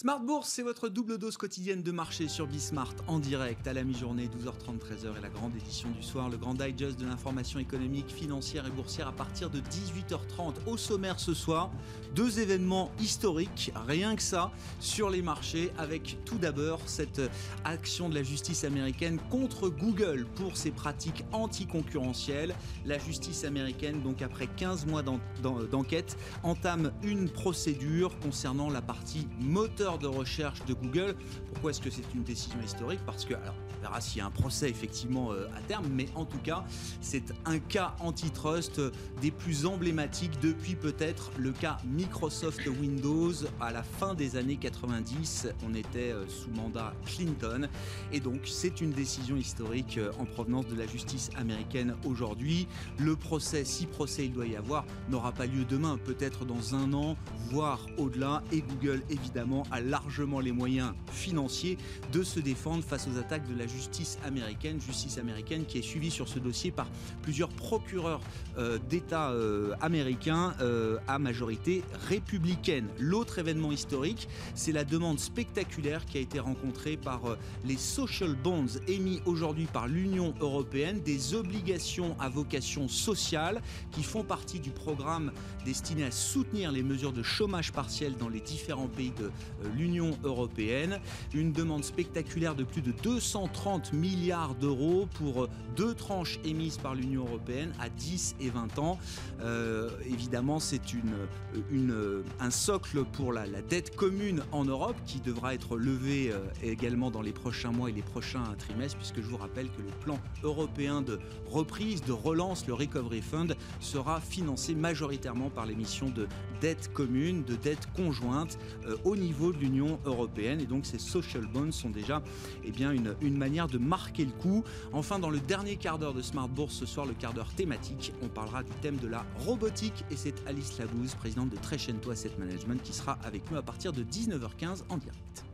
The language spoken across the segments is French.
Smart Bourse, c'est votre double dose quotidienne de marché sur Bismart en direct à la mi-journée, 12h30, 13h et la grande édition du soir, le grand digest de l'information économique, financière et boursière à partir de 18h30. Au sommaire ce soir, deux événements historiques, rien que ça, sur les marchés, avec tout d'abord cette action de la justice américaine contre Google pour ses pratiques anticoncurrentielles. La justice américaine, donc après 15 mois d'enquête, entame une procédure concernant la partie moteur de recherche de Google. Pourquoi est-ce que c'est une décision historique? Parce que, alors, on verra s'il y a un procès effectivement euh, à terme, mais en tout cas, c'est un cas antitrust des plus emblématiques depuis peut-être le cas Microsoft Windows à la fin des années 90. On était euh, sous mandat Clinton. Et donc, c'est une décision historique euh, en provenance de la justice américaine aujourd'hui. Le procès, si procès il doit y avoir, n'aura pas lieu demain, peut-être dans un an, voire au-delà. Et Google, évidemment, a largement les moyens financiers de se défendre face aux attaques de la justice américaine, justice américaine qui est suivie sur ce dossier par plusieurs procureurs euh, d'État euh, américains euh, à majorité républicaine. L'autre événement historique, c'est la demande spectaculaire qui a été rencontrée par les social bonds émis aujourd'hui par l'Union européenne, des obligations à vocation sociale qui font partie du programme destiné à soutenir les mesures de chômage partiel dans les différents pays de l'Union européenne. Une demande spectaculaire de plus de 230 milliards d'euros pour deux tranches émises par l'Union européenne à 10 et 20 ans. Euh, évidemment, c'est une, un socle pour la, dette commune en Europe qui devra être levée euh, également dans les prochains mois et les prochains trimestres, puisque je vous rappelle que le plan européen de reprise, de relance, le Recovery Fund, sera financé majoritairement par l'émission de dette commune, de dette conjointe euh, au niveau de l'Union européenne. Et donc ces social bonds sont déjà eh bien, une, une manière de marquer le coup. Enfin, dans le dernier quart d'heure de Smart Bourse ce soir, le quart d'heure thématique, on parlera du thème de la robotique et c'est Alice Labouze, présidente de Trecento Asset Management, qui sera avec nous à partir de 19h15 en direct.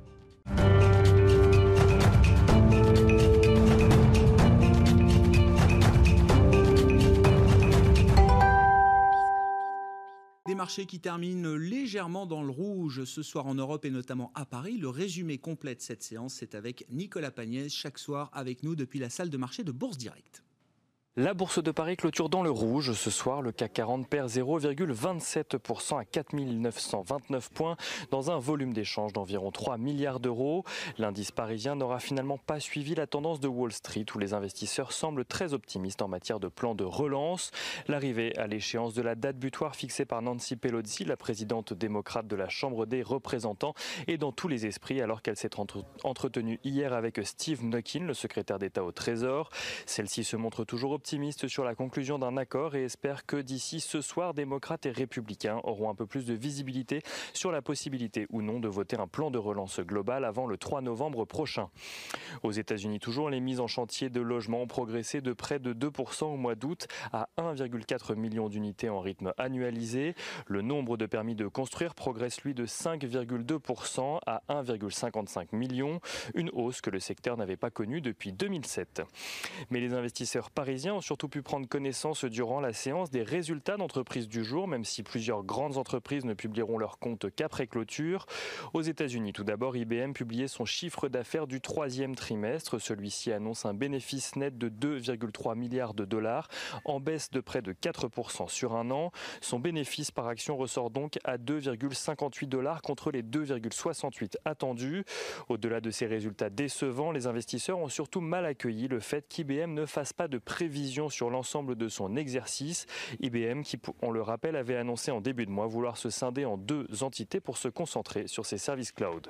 Des marchés qui terminent légèrement dans le rouge ce soir en Europe et notamment à Paris. Le résumé complet de cette séance, c'est avec Nicolas Pagnès, chaque soir avec nous depuis la salle de marché de Bourse Directe. La bourse de Paris clôture dans le rouge. Ce soir, le CAC 40 perd 0,27% à 4929 points dans un volume d'échange d'environ 3 milliards d'euros. L'indice parisien n'aura finalement pas suivi la tendance de Wall Street où les investisseurs semblent très optimistes en matière de plan de relance. L'arrivée à l'échéance de la date butoir fixée par Nancy Pelosi, la présidente démocrate de la Chambre des représentants, est dans tous les esprits alors qu'elle s'est entretenue hier avec Steve Mnuchin, le secrétaire d'État au Trésor. Celle-ci se montre toujours optimiste sur la conclusion d'un accord et espère que d'ici ce soir, démocrates et républicains auront un peu plus de visibilité sur la possibilité ou non de voter un plan de relance global avant le 3 novembre prochain. Aux États-Unis, toujours, les mises en chantier de logements ont progressé de près de 2% au mois d'août à 1,4 million d'unités en rythme annualisé. Le nombre de permis de construire progresse, lui, de 5,2% à 1,55 million, une hausse que le secteur n'avait pas connue depuis 2007. Mais les investisseurs parisiens ont surtout pu prendre connaissance durant la séance des résultats d'entreprises du jour, même si plusieurs grandes entreprises ne publieront leurs comptes qu'après clôture. Aux États-Unis, tout d'abord, IBM publiait son chiffre d'affaires du troisième trimestre. Celui-ci annonce un bénéfice net de 2,3 milliards de dollars, en baisse de près de 4% sur un an. Son bénéfice par action ressort donc à 2,58 dollars contre les 2,68 attendus. Au-delà de ces résultats décevants, les investisseurs ont surtout mal accueilli le fait qu'IBM ne fasse pas de prévision sur l'ensemble de son exercice. IBM, qui, on le rappelle, avait annoncé en début de mois vouloir se scinder en deux entités pour se concentrer sur ses services cloud.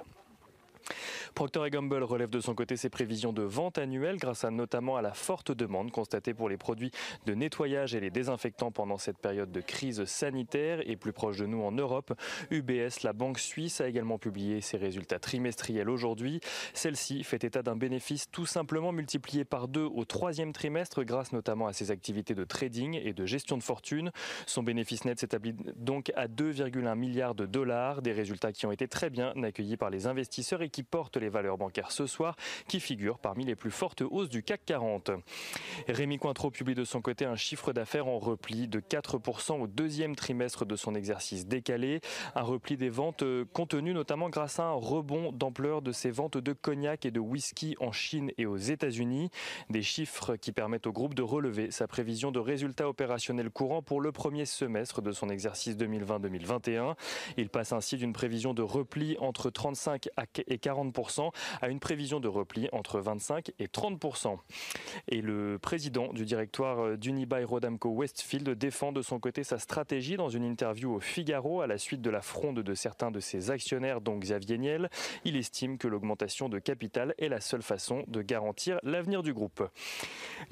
Procter Gamble relève de son côté ses prévisions de vente annuelle grâce à notamment à la forte demande constatée pour les produits de nettoyage et les désinfectants pendant cette période de crise sanitaire et plus proche de nous en Europe. UBS, la banque suisse, a également publié ses résultats trimestriels aujourd'hui. Celle-ci fait état d'un bénéfice tout simplement multiplié par deux au troisième trimestre grâce notamment à ses activités de trading et de gestion de fortune. Son bénéfice net s'établit donc à 2,1 milliards de dollars, des résultats qui ont été très bien accueillis par les investisseurs et qui portent les valeurs bancaires ce soir, qui figurent parmi les plus fortes hausses du CAC 40. Rémi Cointreau publie de son côté un chiffre d'affaires en repli de 4% au deuxième trimestre de son exercice décalé, un repli des ventes euh, contenu notamment grâce à un rebond d'ampleur de ses ventes de cognac et de whisky en Chine et aux États-Unis, des chiffres qui permettent au groupe de relever sa prévision de résultats opérationnels courants pour le premier semestre de son exercice 2020-2021. Il passe ainsi d'une prévision de repli entre 35 et 40 à une prévision de repli entre 25 et 30 Et le président du directoire d'Unibail Rodamco Westfield défend de son côté sa stratégie dans une interview au Figaro à la suite de la fronde de certains de ses actionnaires, dont Xavier Niel. Il estime que l'augmentation de capital est la seule façon de garantir l'avenir du groupe.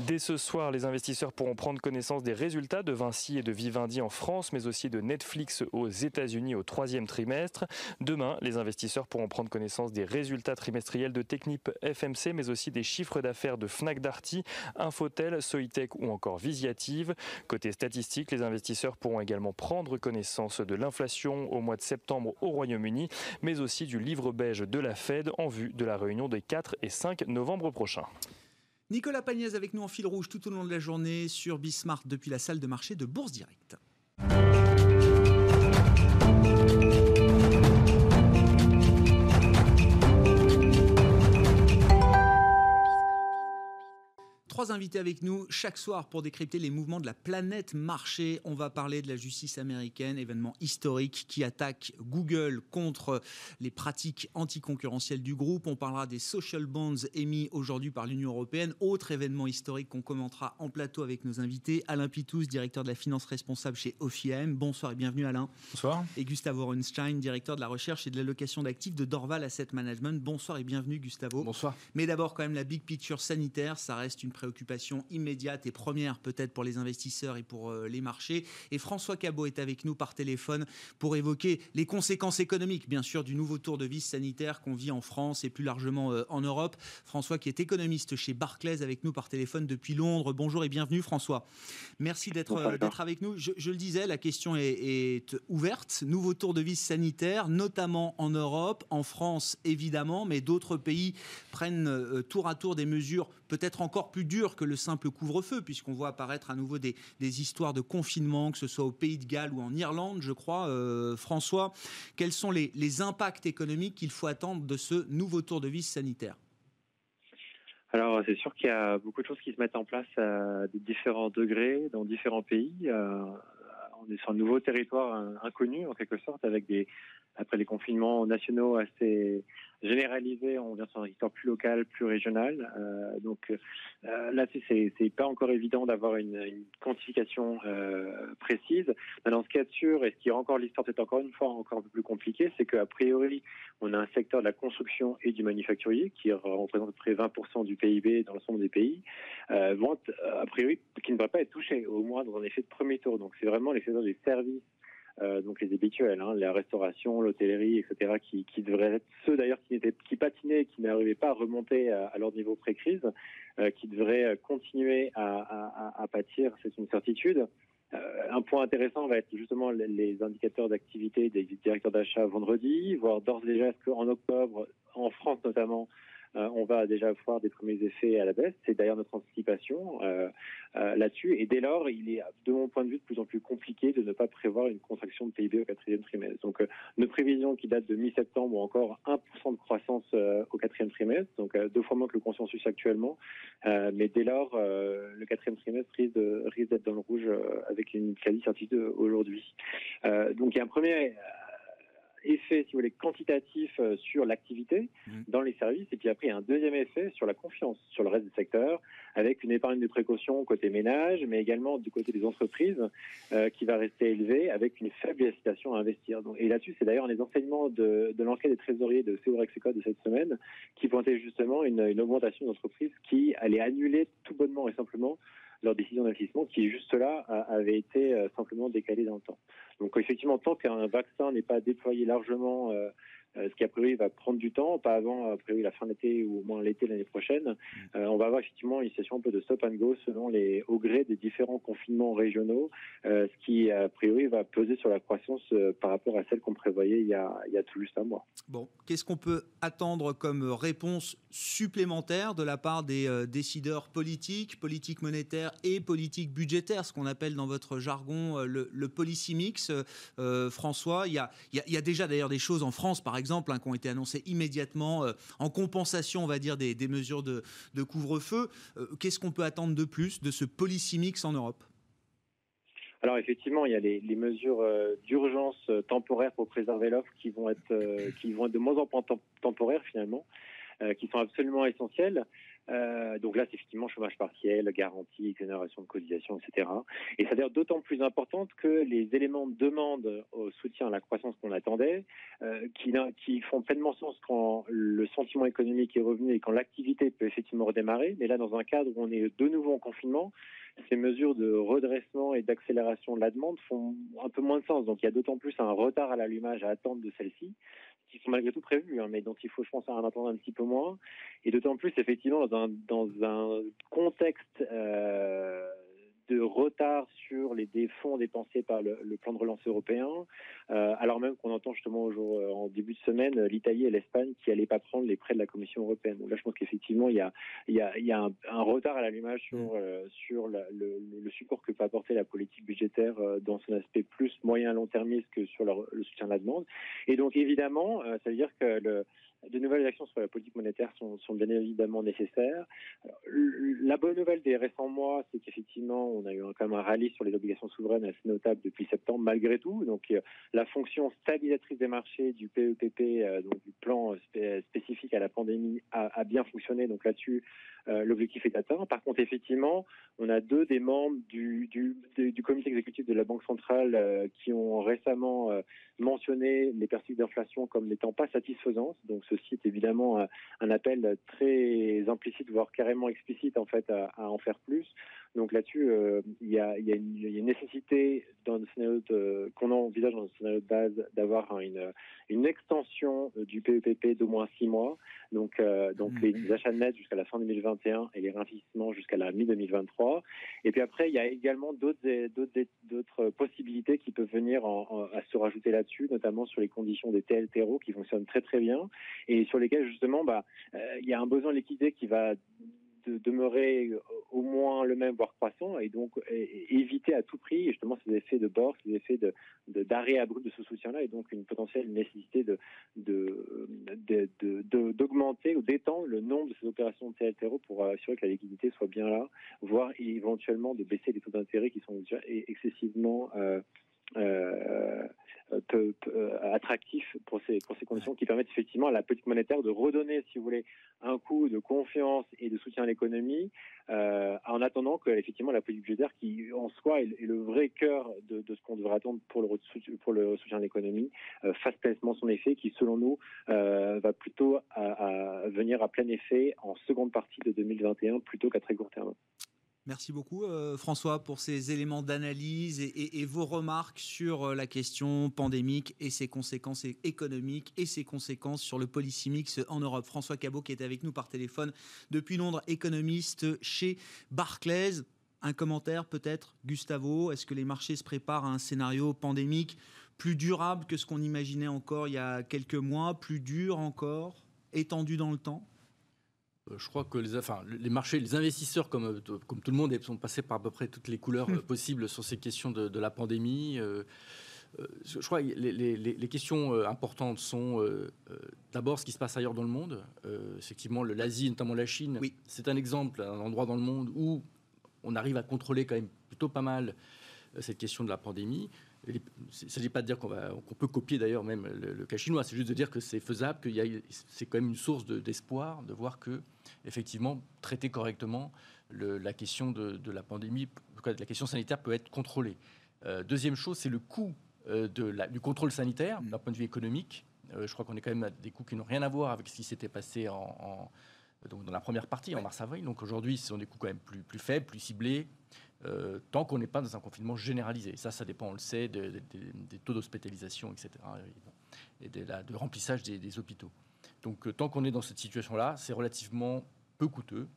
Dès ce soir, les investisseurs pourront prendre connaissance des résultats de Vinci et de Vivendi en France, mais aussi de Netflix aux États-Unis au troisième trimestre. Demain, les investisseurs pourront prendre connaissance des résultats trimestriels de Technip FMC, mais aussi des chiffres d'affaires de Fnac Darty, Infotel, Soitec ou encore Visiative. Côté statistique, les investisseurs pourront également prendre connaissance de l'inflation au mois de septembre au Royaume-Uni, mais aussi du livre beige de la Fed en vue de la réunion des 4 et 5 novembre prochains. Nicolas Pagnès avec nous en fil rouge tout au long de la journée sur Bismart depuis la salle de marché de Bourse Directe. Trois invités avec nous chaque soir pour décrypter les mouvements de la planète marché. On va parler de la justice américaine, événement historique qui attaque Google contre les pratiques anticoncurrentielles du groupe. On parlera des social bonds émis aujourd'hui par l'Union européenne. Autre événement historique qu'on commentera en plateau avec nos invités. Alain Pitous, directeur de la finance responsable chez OFIAM. Bonsoir et bienvenue Alain. Bonsoir. Et Gustavo Runstein, directeur de la recherche et de l'allocation d'actifs de Dorval Asset Management. Bonsoir et bienvenue Gustavo. Bonsoir. Mais d'abord quand même la big picture sanitaire, ça reste une préoccupation immédiate et première peut-être pour les investisseurs et pour euh, les marchés. Et François Cabot est avec nous par téléphone pour évoquer les conséquences économiques, bien sûr, du nouveau tour de vis sanitaire qu'on vit en France et plus largement euh, en Europe. François qui est économiste chez Barclays avec nous par téléphone depuis Londres. Bonjour et bienvenue François. Merci d'être euh, d'être avec nous. Je, le disais, la question est, est, ouverte. Nouveau tour de vis sanitaire, notamment en Europe, en France évidemment, mais d'autres pays prennent tour à tour des mesures peut-être encore plus dur que le simple couvre-feu, puisqu'on voit apparaître à nouveau des, histoires de confinement, que ce soit au Pays de Galles ou en Irlande, je crois. Euh, François, quels sont les, impacts économiques qu'il faut attendre de ce nouveau tour de vis sanitaire? Alors, c'est sûr qu'il y a beaucoup de choses qui se mettent en place à différents degrés dans différents pays. Euh, on est sur un nouveau territoire inconnu, en quelque sorte, avec des, après les confinements nationaux assez généralisés, on vient sur un territoire plus local, plus régional. Euh, donc euh, là, c'est, c'est pas encore évident d'avoir une, quantification euh, précise. Maintenant, ce qui est sûr et ce qui rend encore l'histoire peut-être encore une fois encore un peu plus compliqué, c'est qu'a priori, on a un secteur de la construction et du manufacturier qui représente à peu près 20% du PIB dans l'ensemble des pays, euh, vont a priori qui ne devrait pas être touché au moins dans un effet de premier tour. Donc c'est vraiment les secteurs des services euh, donc les habituels, hein, la restauration, l'hôtellerie, etc., qui, qui devraient être ceux d'ailleurs qui, qui patinaient qui n'arrivaient pas à remonter à, leur niveau pré-crise, euh, qui devraient continuer à, à, pâtir, c'est une certitude. Euh, un point intéressant va être justement les indicateurs d'activité des directeurs d'achat vendredi, voire d'ores et déjà qu'en octobre, en France notamment, euh, on va déjà voir des premiers effets à la baisse. C'est d'ailleurs notre anticipation euh, euh, là-dessus. Et dès lors, il est, de mon point de vue, de plus en plus compliqué de ne pas prévoir une contraction de PIB au quatrième trimestre. Donc, nos prévisions qui datent de mi-septembre ont encore 1% de croissance au quatrième trimestre, donc deux fois moins que le consensus actuellement. mais dès lors, le quatrième trimestre risque, d'être dans le rouge avec une quasi-certitude aujourd'hui. donc, il y a un premier effet, si vous voulez, quantitatif sur l'activité mmh. dans les services, et puis après, il y a un deuxième effet sur la confiance sur le reste du secteur, avec une épargne de précaution côté ménage, mais également du côté des entreprises, qui va rester élevée, avec une faible incitation à investir. Donc, et là-dessus, c'est d'ailleurs un des enseignements de, de l'enquête des trésoriers de Seurexeco de cette semaine, qui pointait justement une, une augmentation d'entreprises qui allait annuler tout bonnement et simplement leur décision d'investissement qui, juste là, avait été euh, simplement décalée dans le temps. Donc, effectivement, tant qu'un vaccin n'est pas déployé largement euh, ce qui a priori va prendre du temps, pas avant a priori la fin de l'été ou au moins l'été l'année prochaine. Euh, on va avoir effectivement une situation un peu de stop and go selon les au gré des différents confinements régionaux, euh, ce qui a priori va peser sur la croissance par rapport à celle qu'on prévoyait il y, a, tout juste un mois. Bon, qu'est-ce qu'on peut attendre comme réponse supplémentaire de la part des décideurs politiques, politiques monétaires et politiques budgétaires, ce qu'on appelle dans votre jargon le, policy mix François, il y, il y a déjà d'ailleurs des choses en France, par exemple exemple, hein, qui ont été annoncés immédiatement euh, en compensation, on va dire, des, mesures de, couvre-feu. Euh, qu'est-ce qu'on peut attendre de plus de ce policy en Europe? Alors effectivement, il y a les, mesures euh, d'urgence temporaires pour préserver l'offre qui vont être qui vont être de moins en moins temporaires finalement, qui sont absolument essentielles. Euh, donc là, c'est effectivement chômage partiel, garantie, exonération de cotisation, etc. Et à dire d'autant plus importante que les éléments de demande au soutien à la croissance qu'on attendait, euh, qui, qui, font pleinement sens quand le sentiment économique est revenu et quand l'activité peut effectivement redémarrer. Mais là, dans un cadre où on est de nouveau en confinement, ces mesures de redressement et d'accélération de la demande font un peu moins de sens. Donc il y a d'autant plus un retard à l'allumage à attendre de celle-ci qui sont malgré tout prévus, hein, mais dont il faut, je pense, en attendre un petit peu moins. Et d'autant plus, effectivement, dans un, dans un contexte euh, de retard sur les fonds dépensés par le, plan de relance européen, euh, alors même qu'on entend justement jour, euh, en début de semaine l'Italie et l'Espagne qui n'allaient pas prendre les prêts de la Commission européenne. Donc là, je pense qu'effectivement, il y a, il y a, il y a un, retard à l'allumage sur, mm. euh, sur le, le, support que peut apporter la politique budgétaire dans son aspect plus moyen long termiste que sur le, soutien de la demande. Et donc, évidemment, ça veut dire que le, de nouvelles actions sur la politique monétaire sont, bien évidemment nécessaires. la bonne nouvelle des récents mois, c'est qu'effectivement, on a eu quand même un rallye sur les obligations souveraines assez notable depuis septembre, malgré tout. Donc, euh, la fonction stabilisatrice des marchés du PEPP, euh, donc du plan spécifique à la pandémie, a, bien fonctionné. Donc là-dessus, euh, l'objectif est atteint. Par contre, effectivement, on a deux des membres du, comité exécutif de la Banque centrale euh, qui ont récemment euh, mentionné les perspectives d'inflation comme n'étant pas satisfaisantes. Donc, ceci est évidemment un appel très implicite, voire carrément explicite, en fait, à en faire plus. Donc là-dessus, il y, a, y, a une nécessité dans le scénario qu'on envisage dans le scénario de base d'avoir une, une extension du PEPP d'au moins six mois. Donc, donc mmh. les achats nets jusqu'à la fin 2020 et les réinvestissements jusqu'à la mi-2023. Et puis après, il y a également d'autres possibilités qui peuvent venir à se rajouter là-dessus, notamment sur les conditions des TLTRO qui fonctionnent très très bien et sur lesquelles justement, bah, euh, il y a un besoin de liquidité qui va de demeurer au moins le même, voire croissant, et donc éviter à tout prix justement ces effets de bord, ces effets de d'arrêt abrupt de ce soutien-là, et donc une potentielle nécessité de d'augmenter ou d'étendre le nombre de ces opérations de TLTRO pour assurer que la liquidité soit bien là, voire éventuellement de baisser les taux d'intérêt qui sont déjà excessivement euh, peu, euh, attractif pour ces, pour ces conditions qui permettent effectivement à la politique monétaire de redonner, si vous voulez, un coup de confiance et de soutien à l'économie, euh, en attendant que effectivement la politique budgétaire, qui en soi est, le vrai cœur de, ce qu'on devrait attendre pour le, pour le soutien à l'économie, euh, fasse pleinement son effet, qui selon nous va plutôt venir à plein effet en seconde partie de 2021 plutôt qu'à très court terme. Merci beaucoup euh, François pour ces éléments d'analyse et, vos remarques sur euh, la question pandémique et ses conséquences économiques et ses conséquences sur le policy mix en Europe. François Cabot qui est avec nous par téléphone depuis Londres, économiste chez Barclays. Un commentaire peut-être, Gustavo? Est-ce que les marchés se préparent à un scénario pandémique plus durable que ce qu'on imaginait encore il y a quelques mois, plus dur encore, étendu dans le temps? Je crois que les, enfin, les marchés, les investisseurs, comme, euh, comme tout le monde, sont passés par à peu près toutes les couleurs euh, possibles sur ces questions de, la pandémie. je crois que les, les, questions importantes sont d'abord ce qui se passe ailleurs dans le monde. effectivement, l'Asie, notamment la Chine, oui. c'est un exemple, un endroit dans le monde où on arrive à contrôler quand même plutôt pas mal cette question de la pandémie. Il ne s'agit pas de dire qu'on peut copier d'ailleurs même le, cas chinois, c'est juste de dire que c'est faisable, que c'est quand même une source d'espoir de, voir que, effectivement, traiter correctement la question de, la pandémie, la question sanitaire peut être contrôlée. Euh, deuxième chose, c'est le coût euh, du contrôle sanitaire d'un point de vue économique. Euh, je crois qu'on est quand même à des coûts qui n'ont rien à voir avec ce qui s'était passé en, donc dans la première partie, en mars-avril. Donc aujourd'hui, ce sont des coûts quand même plus, plus faibles, plus ciblés, euh, tant qu'on n'est pas dans un confinement généralisé. Ça, ça dépend, on le sait, des taux d'hospitalisation, etc. Et de, de remplissage des, hôpitaux. Donc euh, tant qu'on est dans cette situation-là, c'est relativement peu coûteux.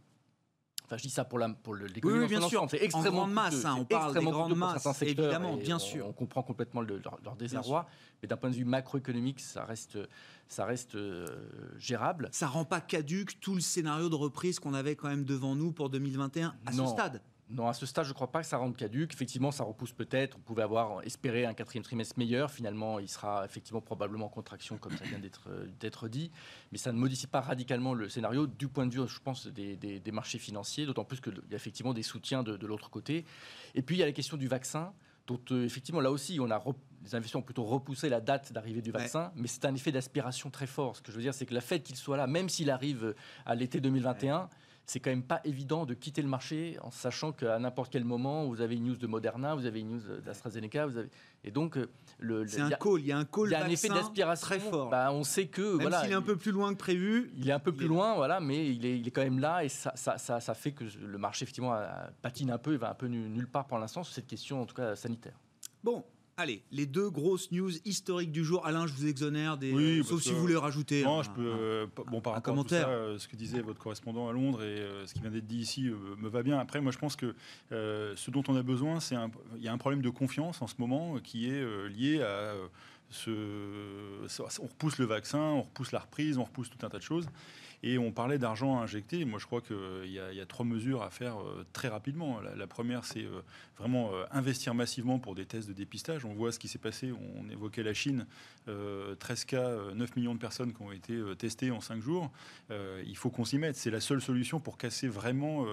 Enfin, je dis ça pour l'économie. Oui, bien sûr. C'est extrêmement en grande masse. Hein, on parle des grandes masses, évidemment, bien sûr. On, comprend complètement leur, désarroi, mais d'un point de vue macroéconomique, ça reste, ça reste euh, gérable. Ça rend pas caduque tout le scénario de reprise qu'on avait quand même devant nous pour 2021 à ce stade. Non, à ce stade, je ne crois pas que ça rende caduque. Effectivement, ça repousse peut-être. On pouvait avoir espéré un quatrième trimestre meilleur. Finalement, il sera effectivement probablement en contraction, comme ça vient d'être dit. Mais ça ne modifie pas radicalement le scénario du point de vue, je pense, des, marchés financiers, d'autant plus qu'il y a effectivement des soutiens de, l'autre côté. Et puis, il y a la question du vaccin dont euh, effectivement là aussi on a les investisseurs ont plutôt repoussé la date d'arrivée du vaccin, mais c'est un effet d'aspiration très fort. Ce que je veux dire, c'est que la fait qu'il soit là, même s'il arrive à l'été 2021, c'est quand même pas évident de quitter le marché en sachant qu'à n'importe quel moment, vous avez une news de Moderna, vous avez une news d'AstraZeneca, vous avez... et donc euh, le, c'est un call, il y a un call, il y a un effet d'aspiration très fort. Bah, on sait que même voilà, s'il est un peu plus loin que prévu, il est un peu plus loin, voilà, mais il est, il est quand même là et ça, ça, ça, ça fait que le marché effectivement patine un peu, il va un peu nulle part pour l'instant sur cette question en tout cas sanitaire. Bon, Allez, les deux grosses news historiques du jour. Alain, je vous exonère des. Oui, sauf si vous voulez rajouter. Non, je peux. Euh, bon, par rapport commentaire. à tout ça, euh, ce que disait votre correspondant à Londres et euh, ce qui vient d'être dit ici me va bien. Après, moi, je pense que ce dont on a besoin, c'est il y a un problème de confiance en ce moment qui est lié à ce. On repousse le vaccin, on repousse la reprise, on repousse tout un tas de choses. Et on parlait d'argent à injecter. Moi, je crois qu'il y, y, a trois mesures à faire euh, très rapidement. La, première, c'est euh, vraiment euh, investir massivement pour des tests de dépistage. On voit ce qui s'est passé. On évoquait la Chine. 13 cas, 9 millions de personnes qui ont été testées en 5 jours. il faut qu'on s'y mette. C'est la seule solution pour casser vraiment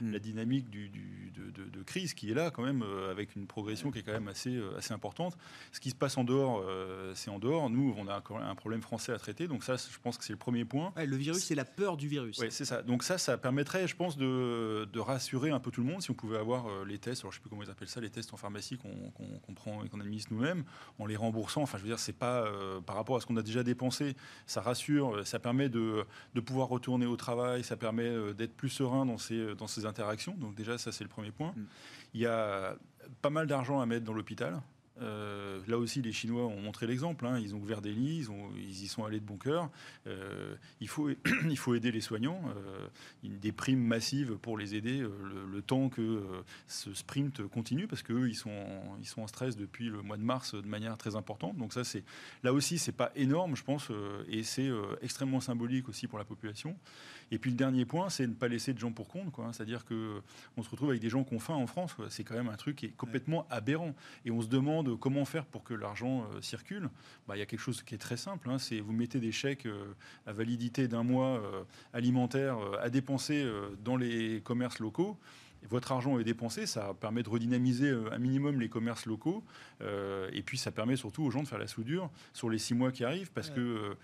mm. la dynamique du, de, crise qui est là quand même, avec une progression qui est quand même assez, assez importante. Ce qui se passe en dehors, c'est en dehors. Nous, on a un problème français à traiter. Donc ça, je pense que c'est le premier point. le virus, c'est la peur du virus. Oui, c'est ça. Donc ça, ça permettrait, je pense, de, rassurer un peu tout le monde si on pouvait avoir euh, les tests, alors je ne sais plus comment ils appellent ça, les tests en pharmacie qu'on prend et qu'on administre nous-mêmes, en les remboursant. Enfin, je veux dire, c'est pas euh, par rapport à ce qu'on a déjà dépensé, ça rassure, ça permet de, pouvoir retourner au travail, ça permet euh, d'être plus serein dans ces, dans ces interactions. Donc déjà, ça, c'est le premier point. Mm. Il y a pas mal d'argent à mettre dans l'hôpital. Euh, là aussi, les Chinois ont montré l'exemple. Hein. Ils ont ouvert des lits, ils, y sont allés de bon cœur. Euh, il, faut, aider les soignants. Euh, des primes massives pour les aider le, temps que ce sprint continue, parce qu'eux, ils sont, en, stress depuis le mois de mars de manière très importante. Donc ça, là aussi, c'est pas énorme, je pense, et c'est extrêmement symbolique aussi pour la population. Et puis le dernier point, c'est ne pas laisser de gens pour compte. C'est-à-dire qu'on se retrouve avec des gens qui ont faim en France. C'est quand même un truc qui est complètement aberrant. Et on se demande comment faire pour que l'argent euh, circule. Bah, il y a quelque chose qui est très simple. Hein. c'est vous mettez des chèques euh, à validité d'un mois euh, alimentaire à dépenser dans les commerces locaux votre argent est dépensé, ça permet de redynamiser un minimum les commerces locaux, et puis ça permet surtout aux gens de faire la soudure sur les six mois qui arrivent, parce que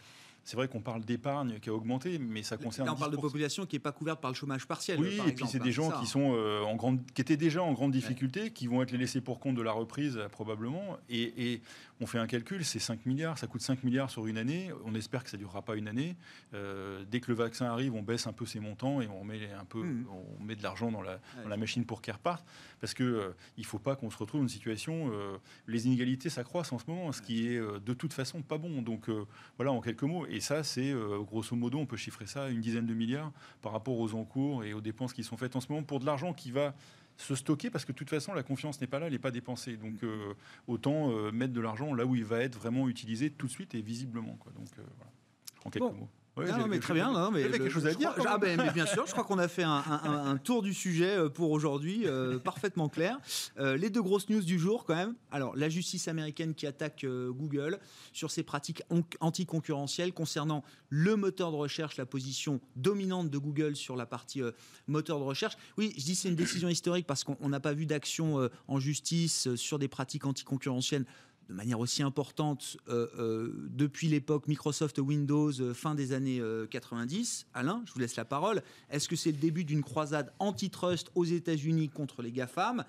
c'est vrai qu'on parle d'épargne qui a augmenté, mais ça concerne. Là, on parle de population qui n'est pas couverte par le chômage partiel. Oui, et puis c'est des gens qui sont euh, en grande, qui étaient déjà en grande difficulté, qui vont être les laissés pour compte de la reprise euh, probablement. Et, on fait un calcul, c'est 5 milliards, ça coûte 5 milliards sur une année. On espère que ça ne durera pas une année. Euh, dès que le vaccin arrive, on baisse un peu ses montants et on met un peu, mmh. on met de l'argent dans la, la machine pour qu'elle reparte, parce que il faut pas qu'on se retrouve dans une situation. les inégalités s'accroissent en ce moment, ce qui est de toute façon pas bon. Donc voilà, en quelques mots. Et ça, c'est euh, grosso modo, on peut chiffrer ça à une dizaine de milliards par rapport aux encours et aux dépenses qui sont faites en ce moment pour de l'argent qui va se stocker parce que de toute façon la confiance n'est pas là, elle n'est pas dépensée. Donc euh, autant euh, mettre de l'argent là où il va être vraiment utilisé tout de suite et visiblement. Quoi. Donc voilà, en quelques mots. Non, mais très bien. Non, mais quelque chose à dire. ah ben, mais bien sûr, je crois qu'on a fait un, tour du sujet euh, pour aujourd'hui, euh, parfaitement clair. Euh, les deux grosses news du jour, quand même. Alors, la justice américaine qui attaque Google sur ses pratiques anticoncurrentielles concernant le moteur de recherche, la position dominante de Google sur la partie moteur de recherche. Oui, je dis c'est une décision historique parce qu'on n'a pas vu d'action en justice sur des pratiques anticoncurrentielles de manière aussi importante euh, euh, depuis l'époque Microsoft Windows euh, fin des années 90. Alain, je vous laisse la parole. Est-ce que c'est le début d'une croisade antitrust aux États-Unis contre les GAFAM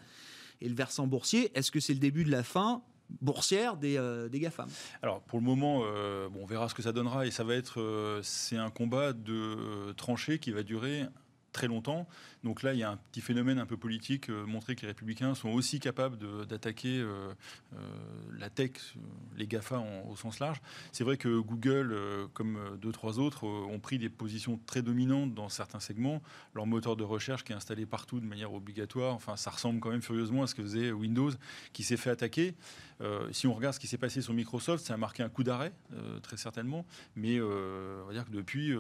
Et le versant boursier, est-ce que c'est le début de la fin boursière des, GAFAM? Alors pour le moment, bon, on verra ce que ça donnera et ça va être, c'est un combat de tranchées qui va durer très longtemps. Donc là, il y a un petit phénomène un peu politique, euh, montrer que les républicains sont aussi capables d'attaquer euh, euh, la tech, les GAFA au sens large. C'est vrai que Google, comme deux, trois autres, ont pris des positions très dominantes dans certains segments. Leur moteur de recherche qui est installé partout de manière obligatoire, enfin, ça ressemble quand même furieusement à ce que faisait Windows, qui s'est fait attaquer. Si on regarde ce qui s'est passé sur Microsoft, ça a marqué un coup d'arrêt, très certainement. Mais on va dire que depuis,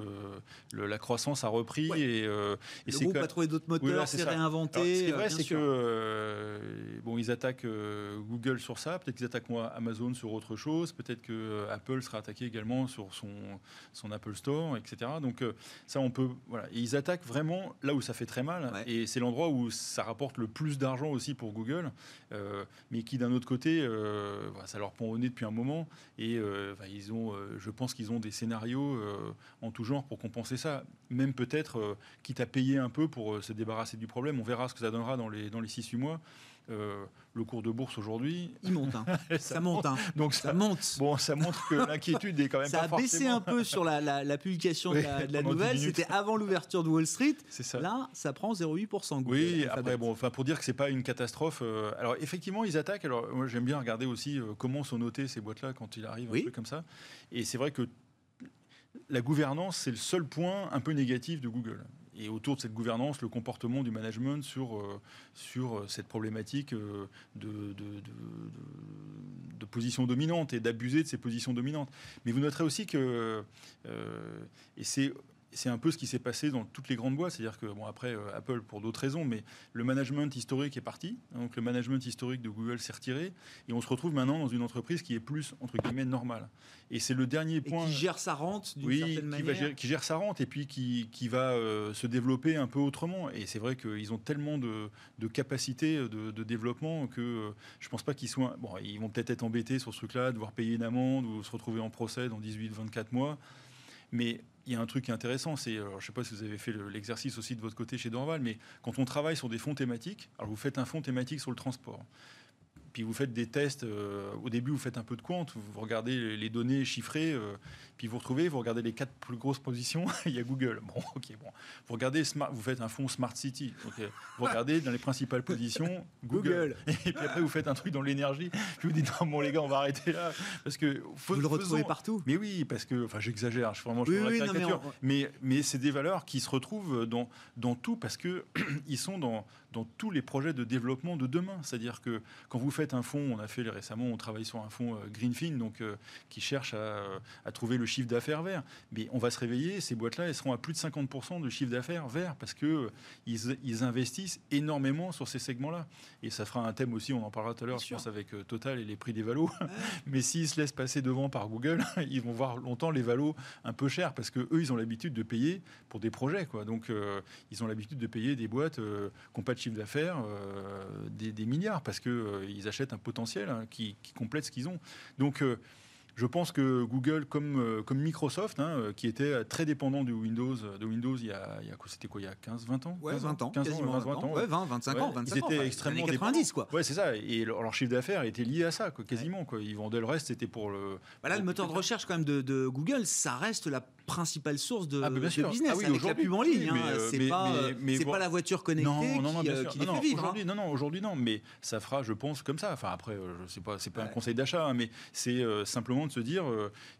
la croissance a repris et, et le groupe a trouvé d'autres moteurs, s'est réinventé. ce qui est vrai, c'est que euh, bon, ils attaquent euh, Google sur ça, peut-être qu'ils attaquent moi Amazon sur autre chose, peut-être que euh, Apple sera attaqué également sur son, son Apple Store, etc. Donc ça, on peut voilà. Et ils attaquent vraiment là où ça fait très mal, et c'est l'endroit où ça rapporte le plus d'argent aussi pour Google, mais qui d'un autre côté, ça leur pend au nez depuis un moment, et ils ont, je pense qu'ils ont des scénarios en tout genre pour compenser ça, même peut-être quitte à payer un peu pour se débarrasser du problème. On verra ce que ça donnera dans les, dans les 6-8 mois. Le cours de bourse aujourd'hui. Il monte. Hein. ça, monte. Hein. Donc ça, monte. Bon, ça montre que l'inquiétude est quand même ça pas a baissé un peu sur la, la, publication de la, nouvelle. C'était avant l'ouverture de Wall Street. Ça. Là, ça prend 0,8%. oui, après, bon, enfin, pour dire que c'est pas une catastrophe. Euh, alors, effectivement, ils attaquent. Alors, moi, j'aime bien regarder aussi euh, comment sont notées ces boîtes-là quand il arrive un peu comme ça. Et c'est vrai que la gouvernance, c'est le seul point un peu négatif de Google et autour de cette gouvernance, le comportement du management sur, euh, sur euh, cette problématique euh, de, de, de, position dominante et d'abuser de ces positions dominantes. Mais vous noterez aussi que, et c'est c'est un peu ce qui s'est passé dans toutes les grandes boîtes. C'est-à-dire que, bon, après, euh, Apple pour d'autres raisons, mais le management historique est parti. Donc, le management historique de Google s'est retiré. Et on se retrouve maintenant dans une entreprise qui est plus, entre guillemets, normale. Et c'est le dernier point. qui gère sa rente d'une oui, certaine qui manière. qui gère sa rente et puis qui, qui va euh, se développer un peu autrement. Et c'est vrai qu'ils ont tellement de, de capacités de, de, développement que euh, je ne pense pas qu'ils soient. Bon, ils vont peut-être être embêtés sur ce truc-là, devoir payer une amende ou se retrouver en procès dans 18-24 mois. Mais il y a un truc intéressant, c'est, je ne sais pas si vous avez fait l'exercice aussi de votre côté chez Dorval, mais quand on travaille sur des fonds thématiques, alors vous faites un fonds thématique sur le transport, puis vous faites des tests, euh, au début vous faites un peu de compte, vous regardez les données chiffrées, euh, puis vous retrouvez, vous regardez les quatre plus grosses positions, il y a Google. Bon, ok, bon. Vous regardez, smart, vous faites un fonds Smart City. Vous regardez dans les principales positions, Google. Et puis après, vous faites un truc dans l'énergie. Puis vous dites, non, bon, les gars, on va arrêter là. Parce que faut, vous le retrouvez partout. Mais oui, parce que, enfin, j'exagère, je, vraiment, je oui, la caricature. mais, mais, c'est des valeurs qui se retrouvent dans, dans tout parce que ils sont dans, dans tous les projets de développement de demain. C'est-à-dire que quand vous faites un fonds, on a fait récemment, on travaille sur un fonds euh, Greenfin, donc euh, qui cherche à, à trouver le chiffre d'affaires vert. Mais on va se réveiller, ces boîtes-là, elles seront à plus de 50% de chiffre d'affaires vert parce que euh, ils, investissent énormément sur ces segments-là. Et ça fera un thème aussi, on en parlera tout à l'heure, je pense, avec euh, Total et les prix des valos. Mais s'ils se laissent passer devant par Google, ils vont voir longtemps les valos un peu chers parce que eux, ils ont l'habitude de payer pour des projets, quoi. Donc, euh, ils ont l'habitude de payer des boîtes pas de chiffre d'affaires, des, milliards parce que ils achètent un potentiel hein, qui, qui, complète ce qu'ils ont. Donc je pense que Google, comme, euh, comme Microsoft, hein, euh, qui était très dépendant de Windows, de Windows il y a, il y a c'était quoi, il y a 15, 20 ans? Ouais, 20 ans? 15 ans, 20, 20 ans. Ouais, 20, 25 ans, 25 ils étaient extrêmement 90, quoi. Ouais, c'est ça. Et leur, chiffre d'affaires était lié à ça, quoi, quasiment. Quoi. Ils vendaient le reste, c'était pour le. Voilà, le moteur de recherche, quand même, de, de Google, ça reste la principale source de, ah, de business ah oui, avec la pub en ligne. Hein. c'est pas, mais, pas la voiture connectée non, non, qui, euh, qui les fait vivre. Aujourd'hui, hein. Non, non, aujourd'hui non, mais ça fera, je pense, comme ça. Enfin après, c'est pas, c'est pas un conseil d'achat, hein, mais c'est simplement de se dire,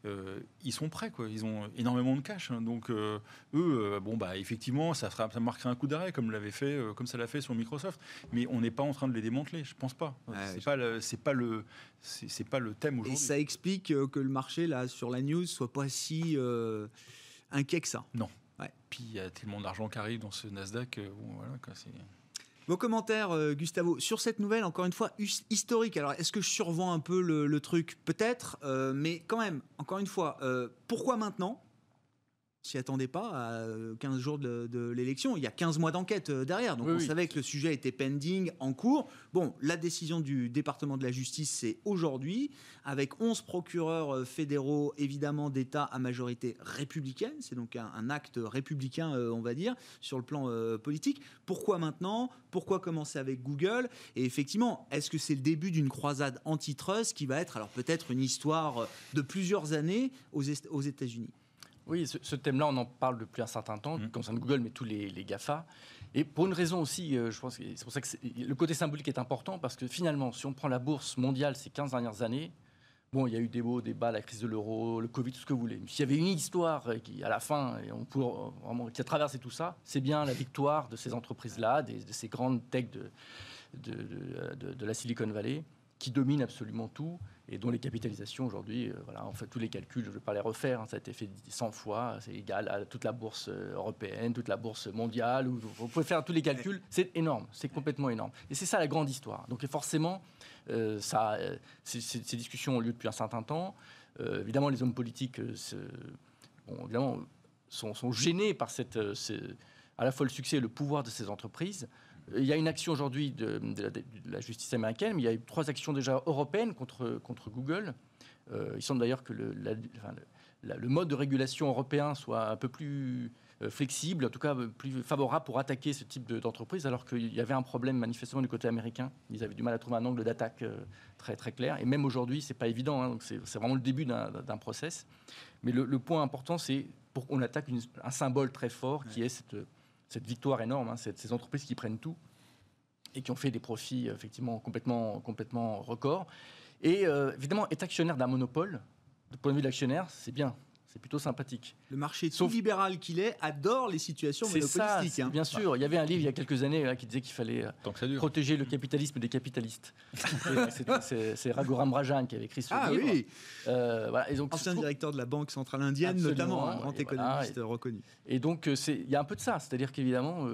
euh, ils sont prêts, quoi. Ils ont énormément de cash, hein. donc euh, eux, euh, bon bah effectivement, ça, fera, ça marquera un coup d'arrêt comme l'avait fait, comme ça l'a fait sur Microsoft. Mais on n'est pas en train de les démanteler, je pense pas. c'est pas, c'est pas le, c'est pas le thème aujourd'hui. Et ça explique que le marché là sur la news soit pas si inquiet que ça. Non. Puis il y a tellement d'argent qui arrive dans ce Nasdaq. Bon, voilà, c'est. Vos commentaires, euh, Gustavo, sur cette nouvelle, encore une fois, historique. Alors, est-ce que je survends un peu le, truc? Peut-être, euh, mais quand même, encore une fois, euh, pourquoi maintenant? S'y attendait pas à 15 jours de, l'élection. Il y a 15 mois d'enquête derrière. Donc on savait que le sujet était pending, en cours. Bon, la décision du département de la justice, c'est aujourd'hui, avec 11 procureurs fédéraux, évidemment, d'État à majorité républicaine. C'est donc un, acte républicain, on va dire, sur le plan politique. Pourquoi maintenant? Pourquoi commencer avec Google? Et effectivement, est-ce que c'est le début d'une croisade antitrust qui va être alors peut-être une histoire de plusieurs années aux, aux États-Unis? Oui, ce, thème-là, on en parle depuis un certain temps, mmh. concerne Google, mais tous les, GAFA. Et pour une raison aussi, euh, je pense que c'est pour ça que le côté symbolique est important, parce que finalement, si on prend la bourse mondiale ces 15 dernières années, Bon, il y a eu des beaux des bas, la crise de l'euro, le Covid, tout ce que vous voulez. Mais s'il y avait une histoire qui, à la fin, et on vraiment, qui a traversé tout ça, c'est bien la victoire de ces entreprises-là, de ces grandes techs de, de, de, la Silicon Valley, qui dominent absolument tout et dont les capitalisations aujourd'hui, euh, voilà, en fait, tous les calculs, je ne vais pas les refaire, hein, ça a été fait 100 fois, c'est égal à toute la bourse euh, européenne, toute la bourse mondiale, vous pouvez faire tous les calculs, c'est énorme, c'est complètement énorme. Et c'est ça la grande histoire. Donc forcément, euh, ça, ces, discussions ont lieu depuis un certain temps. évidemment, les hommes politiques évidemment, sont, sont, gênés par cette, à la fois le succès et le pouvoir de ces entreprises. Il y a une action aujourd'hui de, la justice américaine, mais il y a eu trois actions déjà européennes contre, contre Google. Euh, il semble d'ailleurs que le, le, mode de régulation européen soit un peu plus euh, flexible, en tout cas plus favorable pour attaquer ce type d'entreprise, alors qu'il y avait un problème manifestement du côté américain. Ils avaient du mal à trouver un angle d'attaque euh, très, très clair. Et même aujourd'hui, c'est pas évident. Hein, donc c'est vraiment le début d'un process. Mais le, point important, c'est qu'on attaque un symbole très fort qui est cette cette victoire énorme, hein, ces entreprises qui prennent tout et qui ont fait des profits effectivement complètement, complètement records. Et euh, évidemment, être actionnaire d'un monopole, du point de vue de l'actionnaire, c'est bien c'est plutôt sympathique. Le marché tout libéral qu'il est adore les situations monopolistiques. Ça, hein. Bien sûr, il y avait un livre il y a quelques années qui disait qu'il fallait euh, protéger le capitalisme des capitalistes. c'est Raghuram Rajan qui avait écrit ce ah, livre. Oui. Euh, voilà. Et donc, Ancien directeur de la Banque centrale indienne, notamment, un grand économiste reconnu. Et donc, euh, il y a un peu de ça. C'est-à-dire qu'évidemment,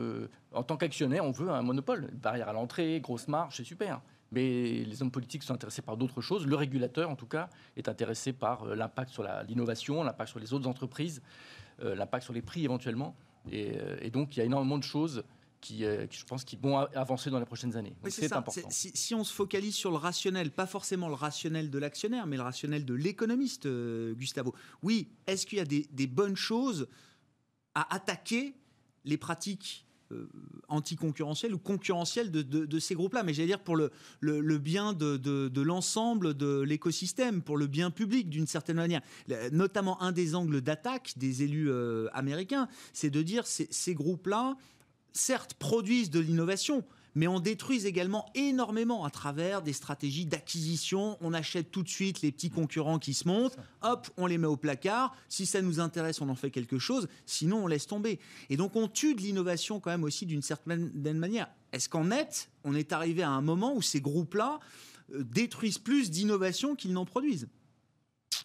en tant qu'actionnaire, on veut un monopole. barrière à l'entrée, grosse marge, c'est super mais les hommes politiques sont intéressés par d'autres choses. Le régulateur, en tout cas, est intéressé par euh, l'impact sur l'innovation, l'impact sur les autres entreprises, euh, l'impact sur les prix éventuellement. Euh, et, donc, il y a énormément de choses qui, je pense, qui vont avancer dans les prochaines années. c'est important. Si, on se focalise sur le rationnel, pas forcément le rationnel de l'actionnaire, mais le rationnel de l'économiste, Gustavo. Oui, est-ce qu'il y a des, des bonnes choses à attaquer les pratiques anticoncurrentiel ou concurrentiel de, ces groupes-là, mais j'allais dire pour le, le, bien de, l'ensemble de l'écosystème, pour le bien public d'une certaine manière. Notamment un des angles d'attaque des élus euh, américains, c'est de dire ces, ces groupes-là, certes, produisent de l'innovation, mais on détruit également énormément à travers des stratégies d'acquisition. On achète tout de suite les petits concurrents qui se montent, hop, on les met au placard. Si ça nous intéresse, on en fait quelque chose, sinon on laisse tomber. Et donc on tue de l'innovation quand même aussi d'une certaine manière. Est-ce qu'en net, on est arrivé à un moment où ces groupes-là euh, détruisent plus d'innovation qu'ils n'en produisent?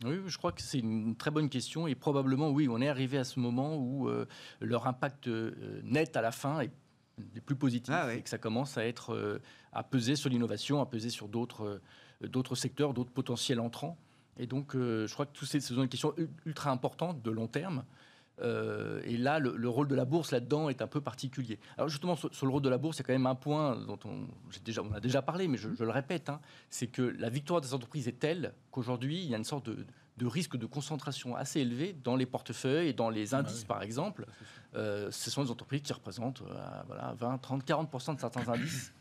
Oui, je crois que c'est une très bonne question et probablement oui, on est arrivé à ce moment où euh, leur impact euh, net à la fin est des plus positifs ah et que ça commence à être euh, à peser sur l'innovation, à peser sur d'autres euh, d'autres secteurs, d'autres potentiels entrants. Et donc, euh, je crois que tout ces, ce sont des questions ultra importantes de long terme. et là, le, rôle de la bourse là-dedans est un peu particulier. Alors justement, sur, le rôle de la bourse, il y a quand même un point dont on, déjà, on a déjà parlé, mais je, le répète, hein, c'est que la victoire des entreprises est telle qu'aujourd'hui, il y a une sorte de, de risque de concentration assez élevé dans les portefeuilles et dans les ah indices, par exemple. Euh, ce sont des entreprises qui représentent euh, voilà, 20, 30, 40% de certains indices.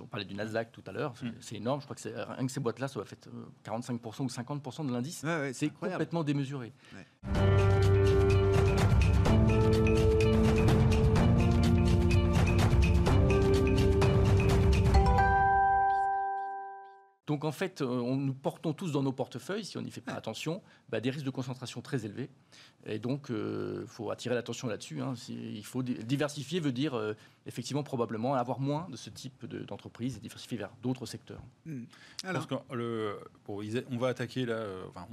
On parlait du Nasdaq tout à l'heure, c'est mm. énorme. Je crois que rien que ces boîtes-là, ça va faire 45% ou 50% de l'indice. c'est complètement démesuré. Donc en fait, euh, on, nous portons tous dans nos portefeuilles, si on n'y fait pas attention, bah, des risques de concentration très élevés. Et donc, il euh, faut attirer l'attention là-dessus. Hein. Il faut diversifier, veut dire euh, effectivement probablement avoir moins de ce type d'entreprise et diversifier vers d'autres secteurs. Hmm. Alors, le, on va attaquer là, enfin,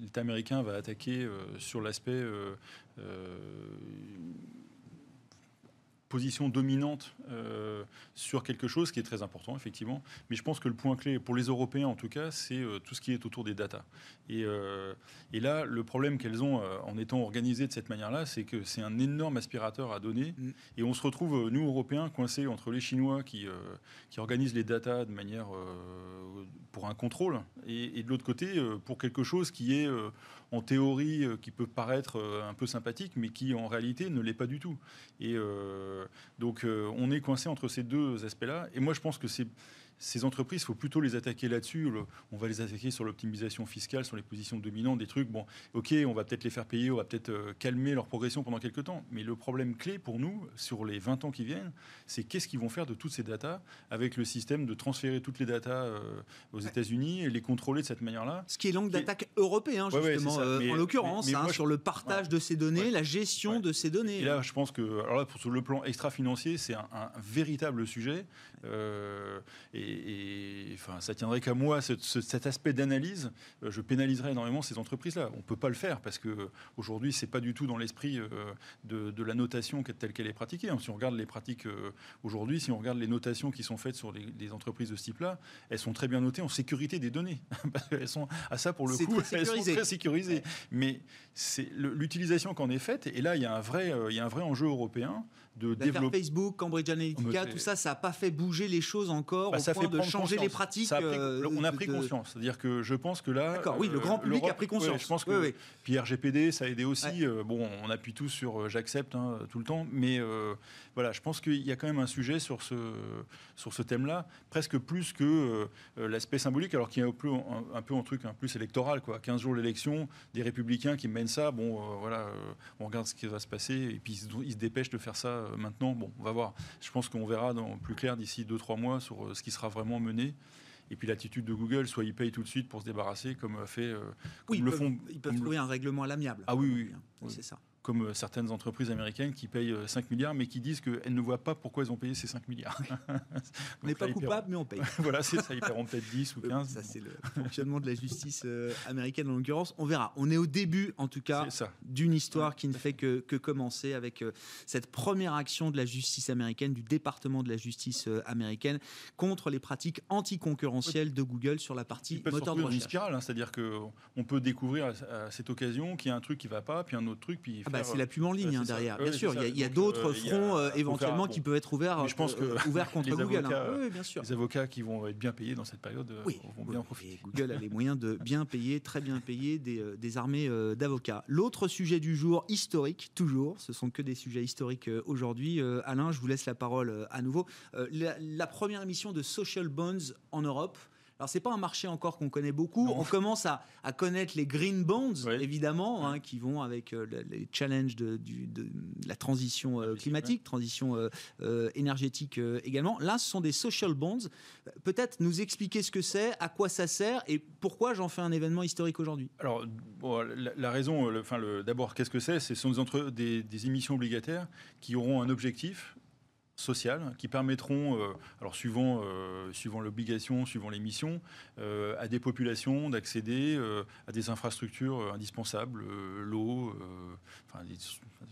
l'État américain va attaquer sur l'aspect position dominante euh, sur quelque chose qui est très important, effectivement. Mais je pense que le point clé, pour les Européens en tout cas, c'est euh, tout ce qui est autour des data. Et, euh, et là, le problème qu'elles ont en étant organisées de cette manière-là, c'est que c'est un énorme aspirateur à donner. Mm. Et on se retrouve, nous, Européens, coincés entre les Chinois qui, qui organisent les data de manière pour un contrôle, et, et de l'autre côté, pour quelque chose qui est en théorie qui peut paraître un peu sympathique, mais qui en réalité ne l'est pas du tout. Et donc euh, on est coincé entre ces deux aspects-là. Et moi je pense que c'est ces entreprises, il faut plutôt les attaquer là-dessus. On va les attaquer sur l'optimisation fiscale, sur les positions dominantes, des trucs. Bon, ok, on va peut-être les faire payer, on va peut-être euh, calmer leur progression pendant quelques temps. Mais le problème clé pour nous, sur les 20 ans qui viennent, c'est qu'est-ce qu'ils vont faire de toutes ces datas avec le système de transférer toutes les datas euh, aux États-Unis et les contrôler de cette manière-là. Ce qui est l'angle d'attaque européen, justement, euh, en l'occurrence, hein, sur le partage de ces données, la gestion de ces données. Et là, je pense que, alors là, pour, sur le plan extra-financier, c'est un, un, véritable sujet. et et, enfin, ça tiendrait qu'à moi, cet aspect d'analyse, euh, je pénaliserais énormément ces entreprises-là. On ne peut pas le faire parce qu'aujourd'hui, ce n'est pas du tout dans l'esprit euh, de, la notation telle qu'elle est pratiquée. Hein. Si on regarde les pratiques euh, aujourd'hui, si on regarde les notations qui sont faites sur les, entreprises de ce type-là, elles sont très bien notées en sécurité des données. qu'elles sont, à ça, pour le coup, elles sont très sécurisées. Mais c'est l'utilisation qu'en est faite, et là, il y a un vrai, il y a un vrai enjeu européen de développer. Facebook, Cambridge Analytica, tout ça, ça n'a pas fait bouger les choses encore bah, au ça point fait de changer les pratiques. Euh, on a pris conscience. C'est-à-dire que je pense que là. D'accord, oui, le grand euh, public a pris conscience. je pense que. Puis RGPD, ça a aidé aussi. Euh, bon, on appuie tous sur j'accepte hein, tout le temps, mais voilà, je pense qu'il y a quand même un sujet sur ce, sur ce thème-là, presque plus que l'aspect symbolique, alors qu'il y a un peu, un, peu un truc un plus électoral, quoi. 15 jours l'élection, des républicains qui mènent ça, bon, voilà, on regarde ce qui va se passer, et puis ils se dépêchent de faire ça maintenant. Bon, on va voir. Je pense qu'on verra dans, plus clair d'ici 2-3 mois sur ce qui sera vraiment mené. Et puis l'attitude de Google, soit ils payent tout de suite pour se débarrasser, comme fait. Euh, oui, ils, le peuvent, font, ils peuvent trouver un règlement à l'amiable. Ah oui, oui. c'est ça comme euh, certaines entreprises américaines qui payent 5 euh, milliards, mais qui disent qu'elles ne voient pas pourquoi elles ont payé ces 5 milliards. on n'est pas coupable, mais on paye. voilà, c'est ça, ils paieront peut-être 10 ou 15. Ça, c'est le fonctionnement de la justice américaine en l'occurrence. On verra. On est au début, en tout cas, d'une histoire qui ne fait que, que commencer avec cette première action de la justice américaine, du département de la justice américaine, contre les pratiques anticoncurrentielles de Google sur la partie moteur de recherche. une spirale, hein, c'est-à-dire qu'on peut découvrir à, cette occasion qu'il y a un truc qui ne va pas, puis un autre truc, puis ah bah, c'est la plume en ligne hein, derrière. Bien sûr, il y a, d'autres euh, fronts euh, éventuellement qui peuvent être ouverts, je pense euh, ouverts contre Google. Hein. Oui, bien sûr. Les avocats qui vont être bien payés dans cette période vont bien profiter. Google a les moyens de bien payer, très bien payer des, armées d'avocats. L'autre sujet du jour, historique, toujours. Ce sont que des sujets historiques aujourd'hui. Alain, je vous laisse la parole à nouveau. la première émission de Social Bonds en Europe. Alors, c'est pas un marché encore qu'on connaît beaucoup. On commence à, connaître les green bonds, évidemment, hein, qui vont avec euh, les challenges de, la transition euh, climatique, transition euh, énergétique également. Là, ce sont des social bonds. Peut-être nous expliquer ce que c'est, à quoi ça sert et pourquoi j'en fais un événement historique aujourd'hui. Alors, la, raison, enfin, d'abord, qu'est-ce que c'est? Ce sont des, des émissions obligataires qui auront un objectif sociales qui permettront, euh, euh, suivant l'obligation, suivant les missions, euh, à des populations d'accéder à des infrastructures indispensables, l'eau, des,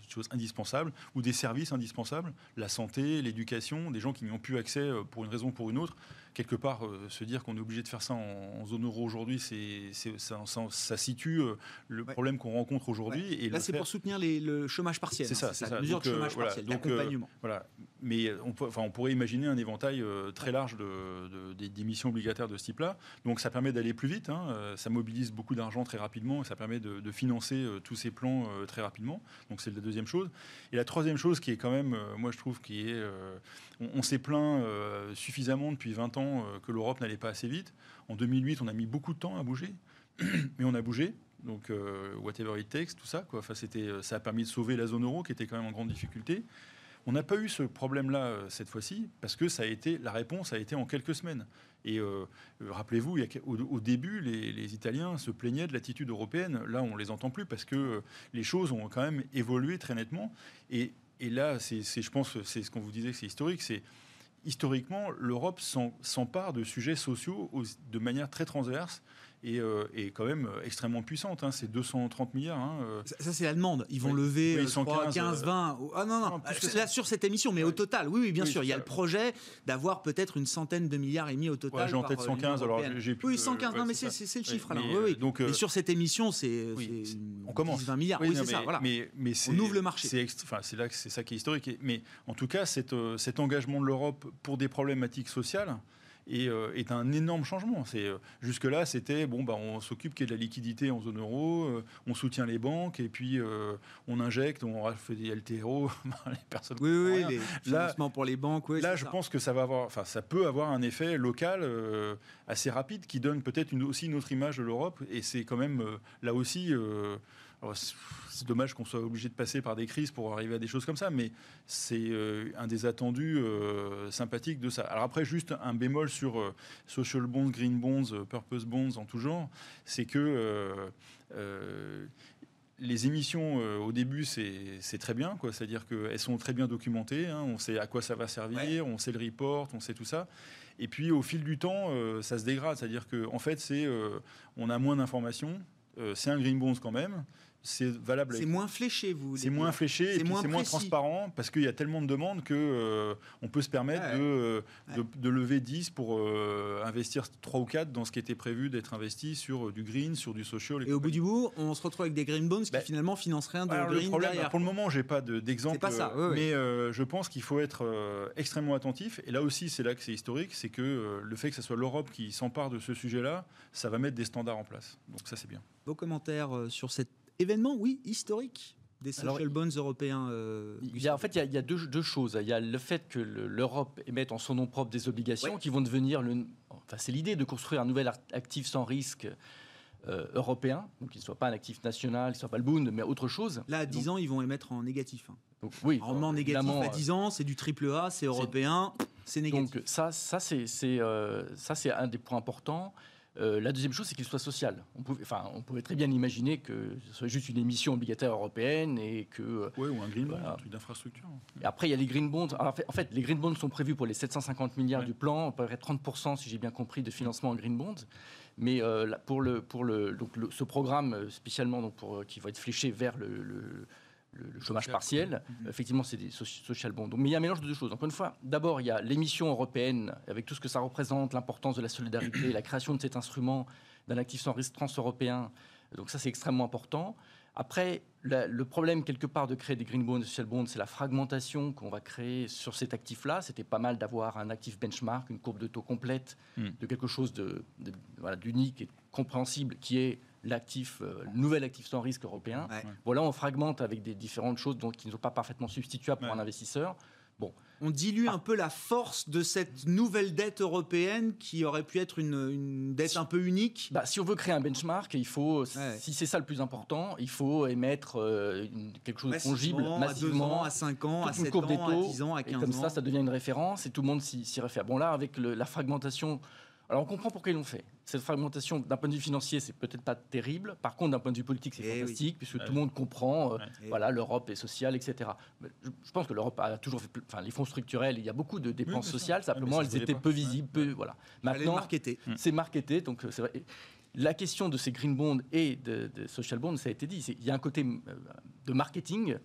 choses indispensables, ou des services indispensables, la santé, l'éducation, des gens qui n'y ont plus accès pour une raison ou pour une autre quelque part, euh, se dire qu'on est obligé de faire ça en, zone euro aujourd'hui, c'est, ça, ça, situe euh, le problème qu'on rencontre aujourd'hui. Et Là, c'est pour soutenir le chômage partiel. C'est hein, ça, c'est ça. Mesure de euh, chômage partiel, d'accompagnement. voilà. Mais on, peut, on pourrait imaginer un éventail très large de, des, missions obligataires de ce type-là. Donc ça permet d'aller plus vite, hein, ça mobilise beaucoup d'argent très rapidement, et ça permet de, financer tous ces plans très rapidement. Donc c'est la deuxième chose. Et la troisième chose qui est quand même, moi je trouve, qui est, on, on s'est plaint suffisamment depuis 20 ans euh, que l'Europe n'allait pas assez vite. En 2008, on a mis beaucoup de temps à bouger, mais on a bougé. Donc, euh, whatever it takes, tout ça. Enfin, c'était, euh, ça a permis de sauver la zone euro qui était quand même en grande difficulté. on n'a pas eu ce problème-là cette fois-ci parce que ça a été la réponse a été en quelques semaines. Et rappelez-vous, au, début, les, Italiens se plaignaient de l'attitude européenne. Là, on les entend plus parce que les choses ont quand même évolué très nettement. Et, là, je pense, c'est ce qu'on vous disait, c'est historique. Historiquement, l'Europe s'empare de sujets sociaux de manière très transverse et, euh, quand même euh, extrêmement puissante. Hein. C'est 230 milliards. Hein, euh. Ça, c'est la demande. Ils vont lever 15, 20. Ah non, non, là, sur cette émission, mais au total, oui, oui bien sûr. Il y a le projet d'avoir peut-être une centaine de milliards émis au total. j'ai en tête 115, alors j'ai Oui, 115, mais c'est le chiffre. oui, Donc, et sur cette émission, c'est on commence 20 milliards. Oui, c'est ça. Voilà. Mais, mais on ouvre le marché. C'est là c'est ça qui est historique. Mais en tout cas, cet engagement de l'Europe pour des problématiques sociales, euh, est un énorme changement. C'est euh, jusque là, c'était bon, bah, on s'occupe qu'il y ait de la liquidité en zone euro, euh, on soutient les banques et puis on injecte, on fait des LTRO, les personnes. Oui, oui, les financements pour les banques. là, je pense que ça va avoir, enfin, ça peut avoir un effet local assez rapide qui donne peut-être aussi une autre image de l'Europe. Et c'est quand même là aussi c'est dommage qu'on soit obligé de passer par des crises pour arriver à des choses comme ça, mais c'est euh, un des attendus euh, sympathiques de ça. Alors après, juste un bémol sur euh, social bonds, green bonds, purpose bonds en tout genre, c'est que les émissions au début c'est très bien, c'est-à-dire qu'elles sont très bien documentées, hein. on sait à quoi ça va servir, on sait le report, on sait tout ça. Et puis au fil du temps, ça se dégrade, c'est-à-dire qu'en en fait, c'est on a moins d'informations, c'est un green bonds quand même, c'est valable. C'est moins fléché, vous. C'est moins fléché et c'est moins, transparent parce qu'il y a tellement de demandes que euh, on peut se permettre de, de, lever 10 pour euh, investir 3 ou 4 dans ce qui était prévu d'être investi sur euh, du green, sur du social. Et, au bout du bout, on se retrouve avec des green bonds qui bah, finalement financent rien de green le Pour le moment, j'ai pas d'exemple. pas ça. mais je pense qu'il faut être extrêmement attentif. Et là aussi, c'est là que c'est historique, c'est que le fait que ce soit l'Europe qui s'empare de ce sujet-là, ça va mettre des standards en place. Donc ça, c'est bien. Vos commentaires sur cette événement, oui, historique des social bonds européens euh, il y a, En fait, il y a, deux, choses. Il y a le fait que l'Europe émette en son nom propre des obligations qui vont devenir... Le, enfin, c'est l'idée de construire un nouvel actif sans risque euh, européen, donc qu'il ne soit pas un actif national, qu'il ne soit pas le Bund, mais autre chose. Là, à 10 ans, ils vont émettre en négatif. Hein. Donc, oui, Rendement négatif à 10 ans, c'est du triple A, c'est européen, c'est négatif. Donc ça, ça c'est euh, un des points importants. Euh, la deuxième chose, c'est qu'il soit social. On pouvait, enfin, on pouvait très bien imaginer que ce soit juste une émission obligataire européenne et que. Euh, oui, ou un green bond, un truc d'infrastructure. Et après, il y a les green bonds. en, fait, les green bonds sont prévus pour les 750 milliards du plan, à peu près 30%, si j'ai bien compris, de financement en green bonds. Mais euh, pour, le, pour le, donc ce programme spécialement donc pour, qui va être fléché vers le le, chômage partiel. Mhm. Effectivement, c'est des social bonds. mais il y a un mélange de deux choses. Encore une fois, d'abord, il y a l'émission européenne, avec tout ce que ça représente, l'importance de la solidarité, la création de cet instrument d'un actif sans risque trans-européen. Donc ça, c'est extrêmement important. Après, le problème quelque part de créer des green bonds et social bonds, c'est la fragmentation qu'on va créer sur cet actif-là. C'était pas mal d'avoir un actif benchmark, une courbe de taux complète, hmm. de quelque chose de, d'unique et compréhensible, qui est l'actif, euh, le nouvel actif sans risque européen. Voilà, on fragmente avec des différentes choses donc, qui ne sont pas parfaitement substituables pour un investisseur. Bon. On dilue un peu la force de cette nouvelle dette européenne qui aurait pu être une, dette un peu unique. Bah, si on veut créer un benchmark, il faut, si c'est ça le plus important, il faut émettre euh, quelque chose de fongible, massivement, à 2 ans, à 5 ans, à 7 ans, à 10 ans, à 15 ans. Et comme ça, ça devient une référence et tout le monde s'y réfère. Bon là, avec la fragmentation alors on comprend pourquoi ils l'ont fait. Cette fragmentation, d'un point de vue financier, c'est peut-être pas terrible. Par contre, d'un point de vue politique, c'est eh fantastique, puisque tout le monde comprend, euh, voilà, l'Europe est sociale, etc. je, pense que l'Europe a toujours fait, enfin, les fonds structurels, il y a beaucoup de dépenses sociales, simplement elles étaient peu visibles, peu, voilà. Maintenant, c'est marketé, donc euh, c'est vrai. La question de ces green bonds et de, social bonds, ça a été dit, il y a un côté euh, de marketing,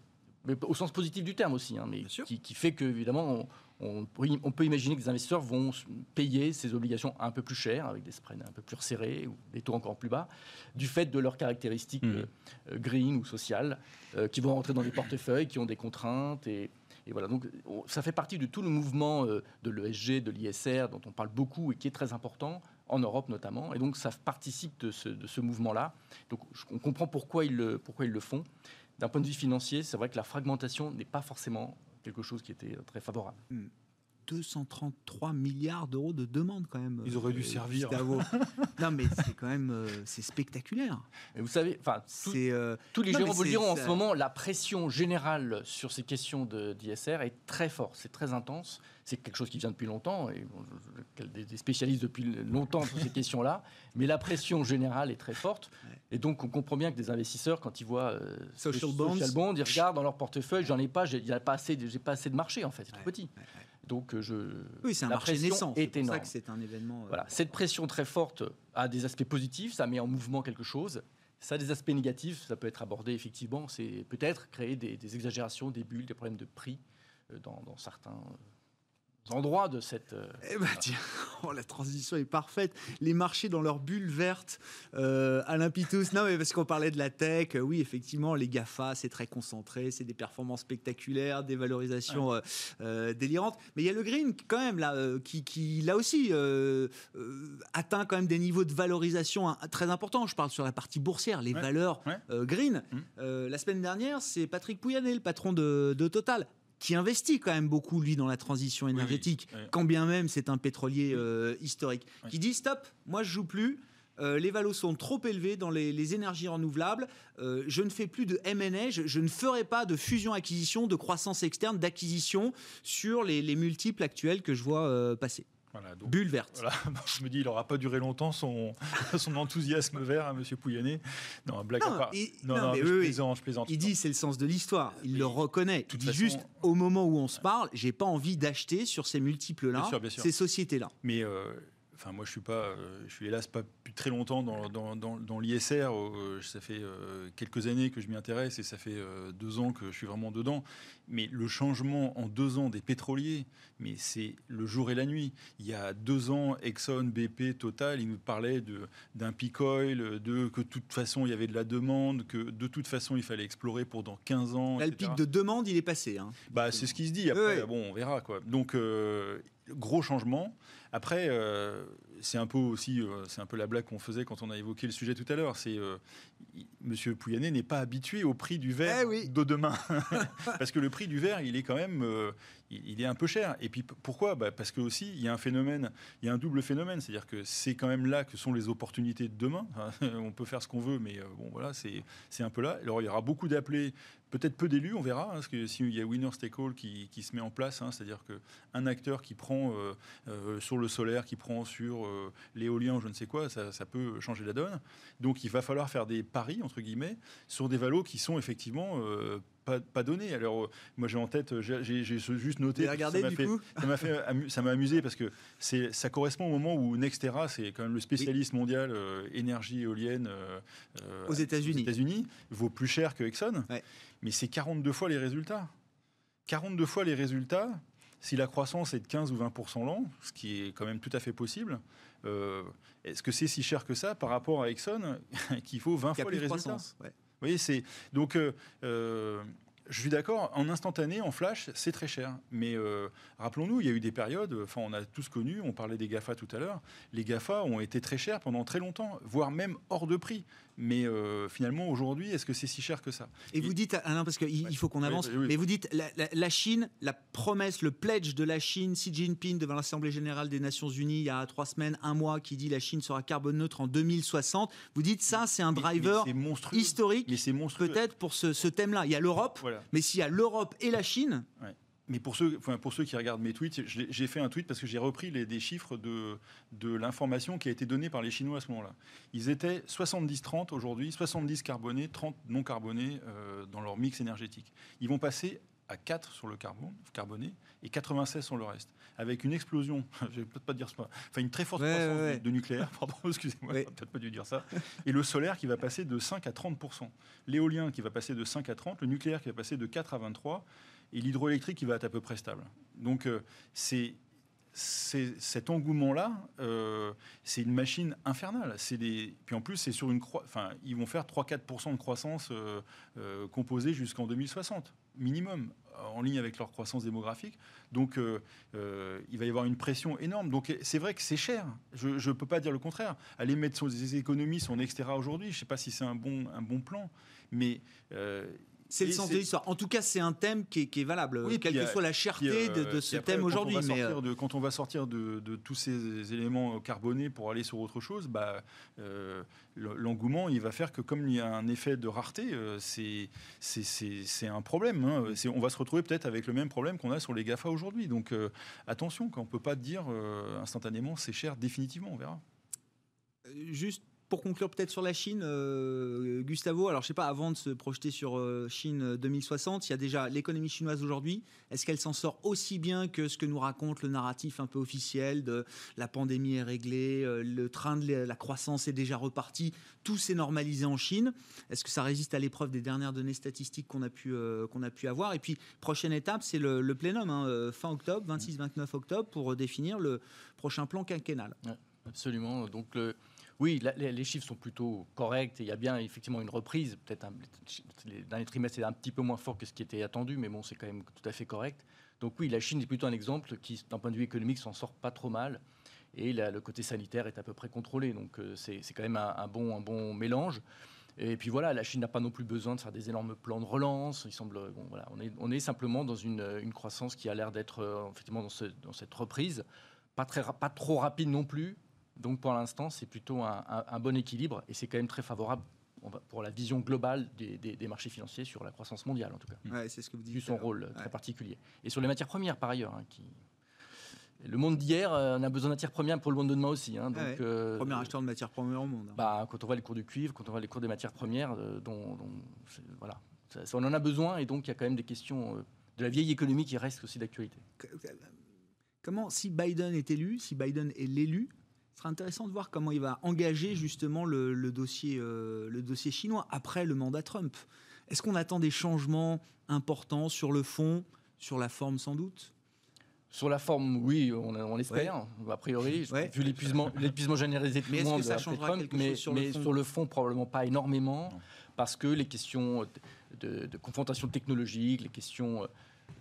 mais au sens positif du terme aussi, hein, mais qui, qui, fait que évidemment on, peut imaginer que les investisseurs vont payer ces obligations un peu plus cher, avec des spreads un peu plus resserrés ou des taux encore plus bas, du fait de leurs caractéristiques mmh. euh, green ou sociales, euh, qui vont rentrer dans des portefeuilles, qui ont des contraintes. Et, voilà, donc ça fait partie de tout le mouvement euh, de l'ESG, de l'ISR, dont on parle beaucoup et qui est très important, en Europe notamment. Et donc ça participe de ce, mouvement-là. Donc on comprend pourquoi ils le, pourquoi ils le font. D'un point de vue financier, c'est vrai que la fragmentation n'est pas forcément quelque chose qui était très favorable. Hmm. 233 milliards d'euros de demandes quand même. Ils auraient dû servir. non mais c'est quand même c'est spectaculaire. Et vous savez, enfin, tous les gérants vous le diront en ce moment, la pression générale sur ces questions d'ISR est très forte, c'est très intense c'est quelque chose qui vient depuis longtemps, et des spécialistes depuis longtemps sur ces questions-là, mais la pression générale est très forte, et donc on comprend bien que des investisseurs, quand ils voient euh, social, bonds. ils regardent dans leur portefeuille, j'en ai pas, j'ai pas assez, j'ai pas assez de marché en fait, c'est trop petit. Donc euh, je. Oui, c'est un marché naissant. C'est pour ça que c'est un événement. Euh, voilà, cette pression très forte a des aspects positifs, ça met en mouvement quelque chose. Ça a des aspects négatifs, ça peut être abordé effectivement. C'est peut-être créer des, exagérations, des bulles, des problèmes de prix dans, dans certains endroits de cette. Euh, eh ben, tiens, oh, la transition est parfaite. Les marchés dans leur bulle verte, euh, Alain Pitous. Non, mais parce qu'on parlait de la tech, euh, oui, effectivement, les GAFA, c'est très concentré, c'est des performances spectaculaires, des valorisations euh, délirantes. Mais il y a le green, quand même, là, qui, qui, là aussi, atteint quand même des niveaux de valorisation hein, très importants. Je parle sur la partie boursière, les valeurs green. Mmh. la semaine dernière, c'est Patrick Pouyanné, le patron de, de Total, qui investit quand même beaucoup, lui, dans la transition énergétique, quand bien même c'est un pétrolier euh, historique, qui dit stop, moi je joue plus. Euh, les valos sont trop élevés dans les, énergies renouvelables. Euh, je ne fais plus de M&A. Je, ne ferai pas de fusion-acquisition, de croissance externe, d'acquisition sur les, multiples actuels que je vois passer. Bulle verte. Je me dis, il n'aura pas duré longtemps son, son enthousiasme vert à M. Pouyanné. Non, blague à part. non, mais je, plaisante, je, plaisante, Il dit, c'est le sens de l'histoire. Il le reconnaît. Il dit juste, au moment où on se parle, j'ai pas envie d'acheter sur ces multiples-là, ces sociétés-là. Mais euh, Enfin, moi, je suis pas, euh, je suis hélas pas très longtemps dans, dans, dans, l'ISR. Euh, ça fait euh, quelques années que je m'y intéresse et ça fait deux ans que je suis vraiment dedans. Mais le changement en deux ans des pétroliers, mais c'est le jour et la nuit. Il y a deux ans, Exxon, BP, Total, ils nous parlaient d'un peak oil, de que de toute façon il y avait de la demande, que de toute façon il fallait explorer pour dans 15 ans. le pic de demande, il est passé. Hein. Bah, c'est ce qui se dit. Après, bon, on verra quoi. Donc gros changement. Après, euh, c'est un peu aussi, euh, c'est un peu la blague qu'on faisait quand on a évoqué le sujet tout à l'heure. C'est euh, Monsieur Pouyanné n'est pas habitué au prix du verre eh de demain, parce que le prix du verre, il est quand même, il, est un peu cher. Et puis pourquoi? Bah, Parce que aussi, il y a un phénomène, il y a un double phénomène, c'est-à-dire que c'est quand même là que sont les opportunités de demain. on peut faire ce qu'on veut, mais bon, voilà, c'est un peu là. Alors il y aura beaucoup d'appelés Peut-être peu d'élus, on verra, hein, parce que s'il y a winner take all qui, qui, se met en place, hein, c'est-à-dire qu'un acteur qui prend euh, euh, sur le solaire, qui prend sur euh, l'éolien je ne sais quoi, ça, peut changer la donne. Donc il va falloir faire des paris, entre guillemets, sur des valos qui sont effectivement pas, pas donné. Alors, moi, j'ai en tête, j'ai juste noté. Regardez, ça m'a fait, ça m'a fait, ça m'a amusé parce que c'est, ça correspond au moment où Nextera, c'est quand même le spécialiste mondial énergie éolienne aux États-Unis, États-Unis, vaut plus cher que Exxon. Ouais mais c'est 42 fois les résultats. 42 fois les résultats, si la croissance est de 15 ou 20% l'an, ce qui est quand même tout à fait possible, euh, est-ce que c'est si cher que ça par rapport à Exxon qu'il faut 20 fois les résultats voyez, c'est donc euh, euh, je suis d'accord, en instantané, en flash, c'est très cher. Mais rappelons-nous, il y a eu des périodes, enfin on a tous connu, on parlait des GAFA tout à l'heure, les GAFA ont été très chers pendant très longtemps, voire même hors de prix. Mais euh, finalement, aujourd'hui, est-ce que c'est si cher que ça? Et, vous dites, parce qu'il faut qu'on avance, mais vous dites, la, Chine, la promesse, le pledge de la Chine, Xi Jinping devant l'Assemblée générale des Nations Unies il y a trois semaines, un mois, qui dit la Chine sera carbone neutre en 2060. Vous dites, ça, c'est un driver historique, peut-être pour ce, thème-là. Il y a l'Europe, mais s'il y a l'Europe et la Chine mais pour ceux, enfin pour ceux qui regardent mes tweets, j'ai fait un tweet parce que j'ai repris les, des chiffres de, de l'information qui a été donnée par les Chinois à ce moment-là. Ils étaient 70-30 aujourd'hui, 70 carbonés, 30 non carbonés euh, dans leur mix énergétique. Ils vont passer à 4 sur le carbone, carboné et 96 sur le reste, avec une explosion, je vais peut-être pas dire ça, enfin une très forte croissance De, nucléaire, pardon, excusez-moi, peut-être pas dû dire ça, et le solaire qui va passer de 5 à 30 l'éolien qui va passer de 5 à 30, le nucléaire qui va passer de 4 à 23, et l'hydroélectrique qui va être à peu près stable. Donc euh, c'est cet engouement-là, euh, c'est une machine infernale. Puis en plus, c'est sur une enfin, ils vont faire 3-4% de croissance euh, composée jusqu'en 2060, minimum, en ligne avec leur croissance démographique. Donc, il va y avoir une pression énorme. Donc, c'est vrai que c'est cher. Je ne peux pas dire le contraire. Aller mettre ses économies, son extra aujourd'hui, je ne sais pas si c'est un bon, un bon plan, mais c'est le sens de l'histoire. En tout cas, c'est un thème qui est, valable, quelle que soit la cherté de, ce thème aujourd'hui. Mais quand on va sortir de, tous ces éléments carbonés pour aller sur autre chose, bah, l'engouement, il va faire que comme il y a un effet de rareté, c'est un problème. Hein. On va se retrouver peut-être avec le même problème qu'on a sur les GAFA aujourd'hui. Donc attention, quand on ne peut pas dire instantanément c'est cher définitivement, on verra. Juste pour conclure peut-être sur la Chine, euh, Gustavo, alors je sais pas, avant de se projeter sur euh, Chine 2060, il y a déjà l'économie chinoise aujourd'hui. Est-ce qu'elle s'en sort aussi bien que ce que nous raconte le narratif un peu officiel de la pandémie est réglée, euh, le train de la croissance est déjà reparti, tout s'est normalisé en Chine? Est-ce que ça résiste à l'épreuve des dernières données statistiques qu'on a, pu, qu'on a pu avoir? Et puis, prochaine étape, c'est le, plénum, hein, fin octobre, 26-29 octobre, pour définir le prochain plan quinquennal. absolument. Donc, le oui, les, chiffres sont plutôt corrects. il y a bien effectivement une reprise. Peut-être les derniers trimestres, c'est un petit peu moins fort que ce qui était attendu, mais bon, c'est quand même tout à fait correct. Donc oui, la Chine est plutôt un exemple qui, d'un point de vue économique, s'en sort pas trop mal. Et le côté sanitaire est à peu près contrôlé. Donc euh, c'est quand même un, bon, mélange. Et puis voilà, la Chine n'a pas non plus besoin de faire des énormes plans de relance. Il semble, voilà, on, est, simplement dans une, croissance qui a l'air d'être euh, effectivement dans, cette reprise. Pas trop rapide non plus, donc pour l'instant, c'est plutôt un, bon équilibre et c'est quand même très favorable pour la vision globale des, marchés financiers sur la croissance mondiale en tout cas. Ouais, c'est ce que vous dites. Vu son rôle très particulier. Et sur les matières premières par ailleurs, hein, qui... Le monde d'hier, euh, on a besoin de matières premières pour le monde de demain aussi. Hein, donc, euh, Premier acheteur de matières premières au monde. Hein. Bah, quand on voit les cours du cuivre, quand on voit les cours des matières premières, euh, dont, voilà, on en a besoin et donc il y a quand même des questions de la vieille économie qui restent aussi d'actualité. Comment, si Biden est élu, si Biden est l'élu, ce sera intéressant de voir comment il va engager justement le, dossier, euh, le dossier chinois après le mandat Trump. Est-ce qu'on attend des changements importants sur le fond, sur la forme sans doute? Sur la forme, oui, on, on espère, a priori, vu l'épuisement, généralisé de tout le monde ça Trump, mais, sur, mais le sur, le fond, probablement pas énormément, parce que les questions de confrontation technologique, les questions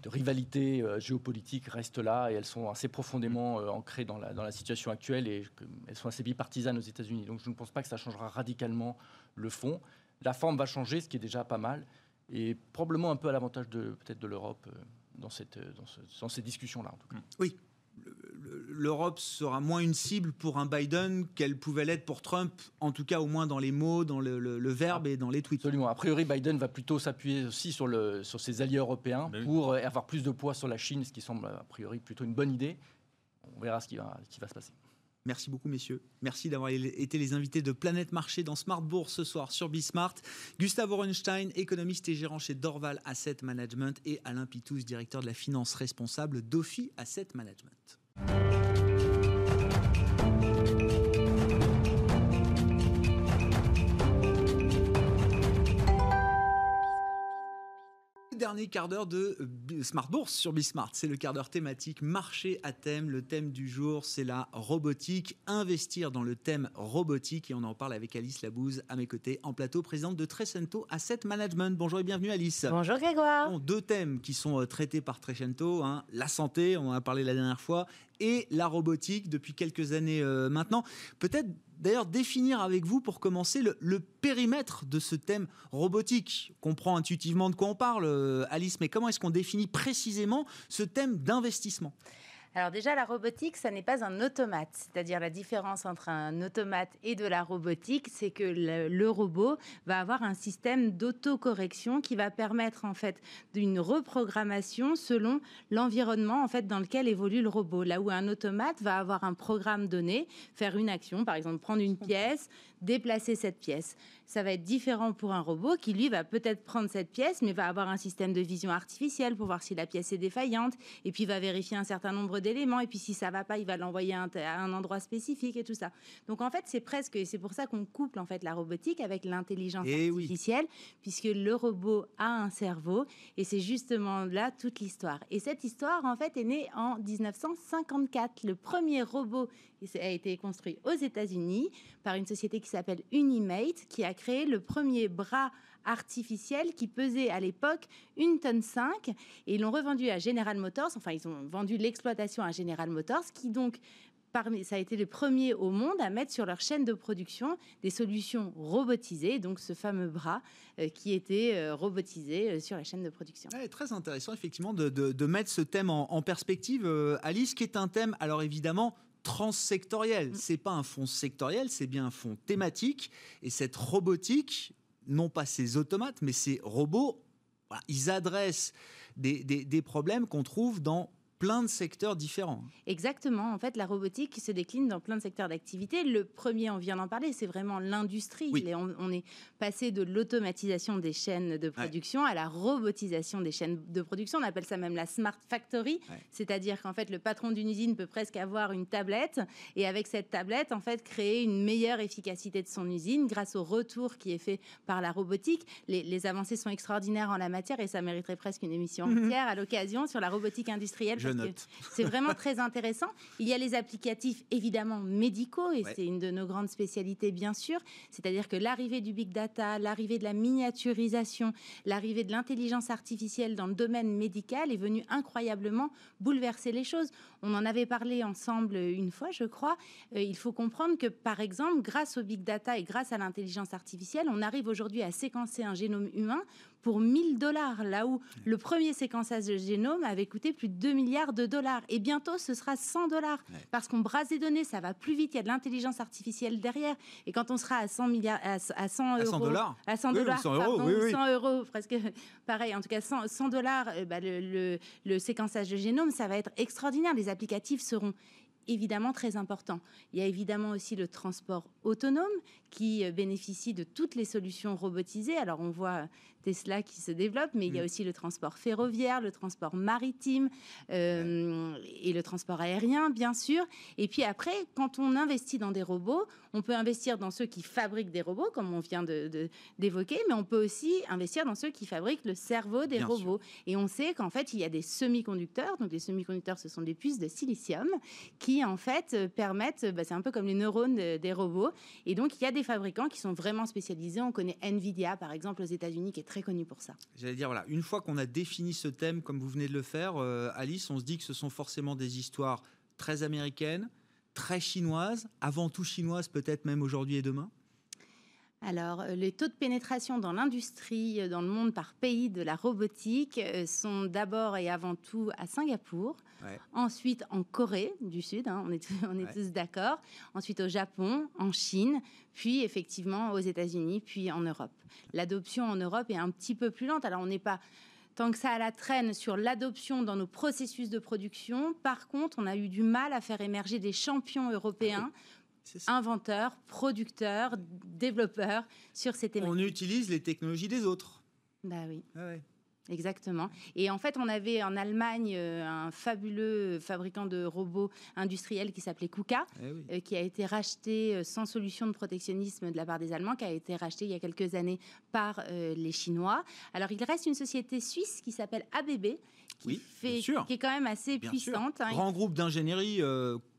de rivalité euh, géopolitique restent là et elles sont assez profondément euh, ancrées dans la, dans la situation actuelle et elles sont assez bipartisanes aux États-Unis. Donc je ne pense pas que ça changera radicalement le fond. La forme va changer, ce qui est déjà pas mal, et probablement un peu à l'avantage de peut-être de l'Europe euh, dans, cette, dans, dans ces discussions-là en tout cas. Oui, l'Europe sera moins une cible pour un Biden qu'elle pouvait l'être pour Trump, en tout cas au moins dans les mots, dans le, verbe et dans les tweets. Absolument. A priori, Biden va plutôt s'appuyer aussi sur, le, sur ses alliés européens ben pour euh, avoir plus de poids sur la Chine, ce qui semble a priori plutôt une bonne idée. On verra ce qui va, ce qui va se passer. Merci beaucoup, messieurs. Merci d'avoir été les invités de Planète Marché dans Smart Bourse ce soir sur Bismart. Gustave Orenstein, économiste et gérant chez Dorval Asset Management, et Alain Pitous, directeur de la finance responsable d'Ophi Asset Management. Dernier quart d'heure de Smart Bourse sur Bismart. C'est le quart d'heure thématique marché à thème. Le thème du jour, c'est la robotique. Investir dans le thème robotique. Et on en parle avec Alice Labouze à mes côtés en plateau, présidente de Trecento Asset Management. Bonjour et bienvenue Alice. Bonjour Grégoire. deux thèmes qui sont euh, traités par Trecento. Hein. la santé, on en a parlé la dernière fois, et la robotique depuis quelques années euh, maintenant. Peut-être d'ailleurs définir avec vous pour commencer le, périmètre de ce thème robotique. On comprend intuitivement de quoi on parle, euh, Alice, mais comment est-ce qu'on définit précisément ce thème d'investissement? Alors déjà, la robotique, ça n'est pas un automate. C'est-à-dire la différence entre un automate et de la robotique, c'est que le, robot va avoir un système d'autocorrection qui va permettre en fait d'une reprogrammation selon l'environnement en fait dans lequel évolue le robot. Là où un automate va avoir un programme donné, faire une action, par exemple prendre une pièce, déplacer cette pièce. Ça va être différent pour un robot qui, lui, va peut-être prendre cette pièce, mais va avoir un système de vision artificielle pour voir si la pièce est défaillante, et puis va vérifier un certain nombre d'éléments, et puis si ça va pas, il va l'envoyer à, un endroit spécifique et tout ça. Donc en fait, c'est presque, c'est pour ça qu'on couple en fait la robotique avec l'intelligence eh artificielle, puisque le robot a un cerveau, et c'est justement là toute l'histoire. Et cette histoire, en fait, est née en 1954. Le premier robot a été construit aux États-Unis par une société qui s'appelle Unimate, qui a créé le premier bras artificiel qui pesait à l'époque une tonne 5 et ils l'ont revendu à General Motors. Enfin, ils ont vendu l'exploitation à General Motors, qui donc parmi, ça a été les premiers au monde à mettre sur leur chaîne de production des solutions robotisées, donc ce fameux bras euh, qui était euh, robotisé euh, sur la chaîne de production. très intéressant effectivement de, mettre ce thème en, perspective, Alice, qui est un thème, alors évidemment, transsectoriel. Mm. C'est pas un fonds sectoriel, c'est bien un fonds thématique. Et cette robotique, non pas ces automates, mais ces robots, ils adressent des problèmes qu'on trouve dans plein de secteurs différents. Exactement. En fait, la robotique se décline dans plein de secteurs d'activité. Le premier, on vient d'en parler, c'est vraiment l'industrie. On, est passé de l'automatisation des chaînes de production à la robotisation des chaînes de production. On appelle ça même la smart factory, c'est-à-dire qu'en fait, le patron d'une usine peut presque avoir une tablette et avec cette tablette, en fait, créer une meilleure efficacité de son usine grâce au retour qui est fait par la robotique. Les, avancées sont extraordinaires en la matière et ça mériterait presque une émission entière à l'occasion sur la robotique industrielle c'est vraiment très intéressant. Il y a les applicatifs évidemment médicaux et c'est une de nos grandes spécialités bien sûr. C'est-à-dire que l'arrivée du big data, l'arrivée de la miniaturisation, l'arrivée de l'intelligence artificielle dans le domaine médical est venue incroyablement bouleverser les choses. On en avait parlé ensemble une fois, je crois. Euh, il faut comprendre que par exemple, grâce au big data et grâce à l'intelligence artificielle, on arrive aujourd'hui à séquencer un génome humain pour 1000 dollars, là où le premier séquençage de génome avait coûté plus de 2 milliards de dollars. Et bientôt, ce sera 100 dollars. Parce qu'on brasse des données, ça va plus vite, il y a de l'intelligence artificielle derrière. Et quand on sera à 100, milliards, à, 100 euros... 100 dollars À 100 dollars, 100 euros, 100 euros, presque pareil. En tout cas, 100, dollars, euh, bah, le, le séquençage de génome, ça va être extraordinaire. Les applicatifs seront évidemment très importants. Il y a évidemment aussi le transport autonome qui euh, bénéficie de toutes les solutions robotisées. Alors on voit Tesla qui se développe, mais il y a mm. aussi le transport ferroviaire, le transport maritime euh, et le transport aérien, bien sûr. Et puis après, quand on investit dans des robots, on peut investir dans ceux qui fabriquent des robots, comme on vient d'évoquer, de, mais on peut aussi investir dans ceux qui fabriquent le cerveau des robots. Et on sait qu'en fait, il y a des semi-conducteurs. Donc les semi-conducteurs, ce sont des puces de silicium qui en fait permettent, bah, c'est un peu comme les neurones des robots. Et donc il y a des fabricants qui sont vraiment spécialisés. On connaît Nvidia, par exemple, aux États-Unis, qui est très connu pour ça. J'allais dire, voilà, une fois qu'on a défini ce thème, comme vous venez de le faire, euh, Alice, on se dit que ce sont forcément des histoires très américaines, très chinoises, avant tout chinoises, peut-être même aujourd'hui et demain alors, euh, les taux de pénétration dans l'industrie, euh, dans le monde par pays de la robotique sont d'abord et avant tout à Singapour, ensuite en Corée du Sud, hein, on est, on est tous d'accord, ensuite au Japon, en Chine, puis effectivement aux États-Unis, puis en Europe. L'adoption en Europe est un petit peu plus lente. Alors on n'est pas tant que ça à la traîne sur l'adoption dans nos processus de production. Par contre, on a eu du mal à faire émerger des champions européens. inventeurs, producteurs, développeurs sur ces thématiques. On utilise les technologies des autres. Bah oui. Ah Exactement. Et en fait, on avait en Allemagne euh, un fabuleux fabricant de robots industriels qui s'appelait KUKA, eh euh, qui a été racheté euh, sans solution de protectionnisme de la part des Allemands, qui a été racheté il y a quelques années par les Chinois. Alors, il reste une société suisse qui s'appelle ABB, qui, fait, qui est quand même assez puissante. Hein. Grand groupe d'ingénierie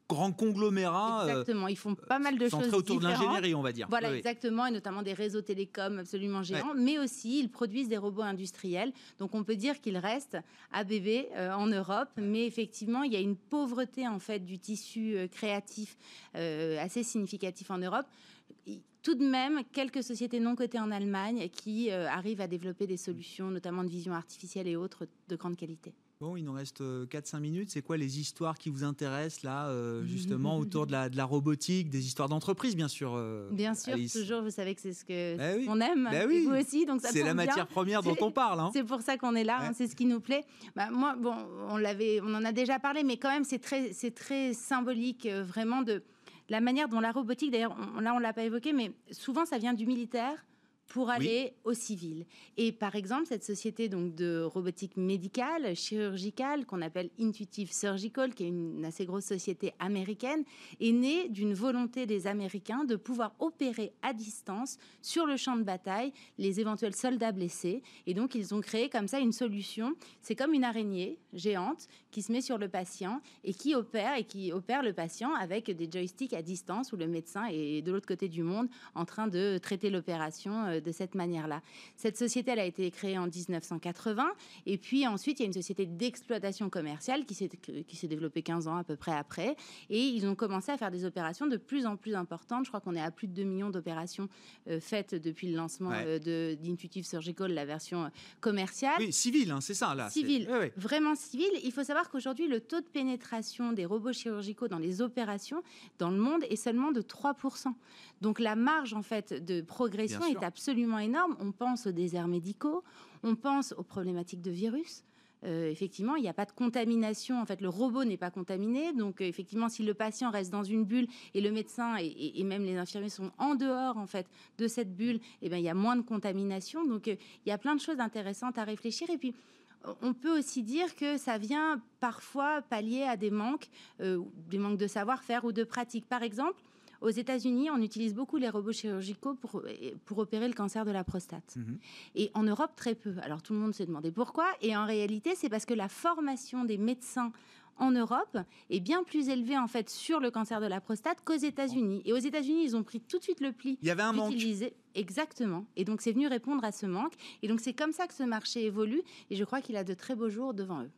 conglomérat. Euh, exactement, ils font pas mal de choses autour de l'ingénierie, on va dire. Voilà, exactement, et notamment des réseaux télécoms absolument géants, mais aussi ils produisent des robots industriels. Donc on peut dire qu'ils restent ABB euh, en Europe, mais effectivement, il y a une pauvreté en fait du tissu euh, créatif assez significatif en Europe tout de même quelques sociétés non cotées en Allemagne qui arrivent à développer des solutions, notamment de vision artificielle et autres, de grande qualité. Bon, il nous reste 4-5 euh, minutes. C'est quoi les histoires qui vous intéressent là, euh, justement, autour de la, de la, robotique, des histoires d'entreprise, bien sûr euh, Bien sûr, toujours, vous savez que c'est ce que ben on aime, ben oui. vous aussi. C'est la matière première dont on parle. Hein. C'est pour ça qu'on est là, hein, c'est ce qui nous plaît. Bah, moi, bon, on, l'avait, on en a déjà parlé, mais quand même, c'est très, c'est très symbolique, vraiment, de la manière dont la robotique, d'ailleurs, là, on ne l'a pas évoqué, mais souvent, ça vient du militaire pour aller au civil. Et par exemple, cette société donc de robotique médicale, chirurgicale, qu'on appelle Intuitive Surgical, qui est une assez grosse société américaine, est née d'une volonté des Américains de pouvoir opérer à distance sur le champ de bataille les éventuels soldats blessés. Et donc, ils ont créé comme ça une solution. C'est comme une araignée géante qui se met sur le patient et qui opère et qui opère le patient avec des joysticks à distance où le médecin est de l'autre côté du monde en train de traiter l'opération euh, de cette manière-là. Cette société, elle a été créée en 1980, et puis ensuite, il y a une société d'exploitation commerciale qui s'est, qui s'est développée 15 ans à peu près après, et ils ont commencé à faire des opérations de plus en plus importantes. Je crois qu'on est à plus de 2 millions d'opérations euh, faites depuis le lancement Ouais. euh, de, d'Intuitive Surgical, la version commerciale. Oui, civil, hein, c'est ça là. c'est- Civil, Ouais, ouais. vraiment civil. Il faut savoir qu'aujourd'hui, le taux de pénétration des robots chirurgicaux dans les opérations dans le monde est seulement de 3%. Donc la marge en fait de progression Bien est absolument énorme. On pense aux déserts médicaux, on pense aux problématiques de virus. Euh, effectivement, il n'y a pas de contamination. En fait, le robot n'est pas contaminé. Donc, euh, effectivement, si le patient reste dans une bulle et le médecin et, même les infirmiers sont en dehors en fait de cette bulle, eh ben, il y a moins de contamination. Donc, euh, il y a plein de choses intéressantes à réfléchir. Et puis, on peut aussi dire que ça vient parfois pallier à des manques, euh, des manques de savoir-faire ou de pratique. Par exemple, aux États-Unis, on utilise beaucoup les robots chirurgicaux pour, pour opérer le cancer de la prostate. Mhm. Et en Europe, très peu. Alors tout le monde se demandait pourquoi. Et en réalité, c'est parce que la formation des médecins en Europe est bien plus élevée en fait sur le cancer de la prostate qu'aux États-Unis. Et aux États-Unis, ils ont pris tout de suite le pli Il y avait un manque. exactement. Et donc c'est venu répondre à ce manque. Et donc c'est comme ça que ce marché évolue. Et je crois qu'il a de très beaux jours devant eux.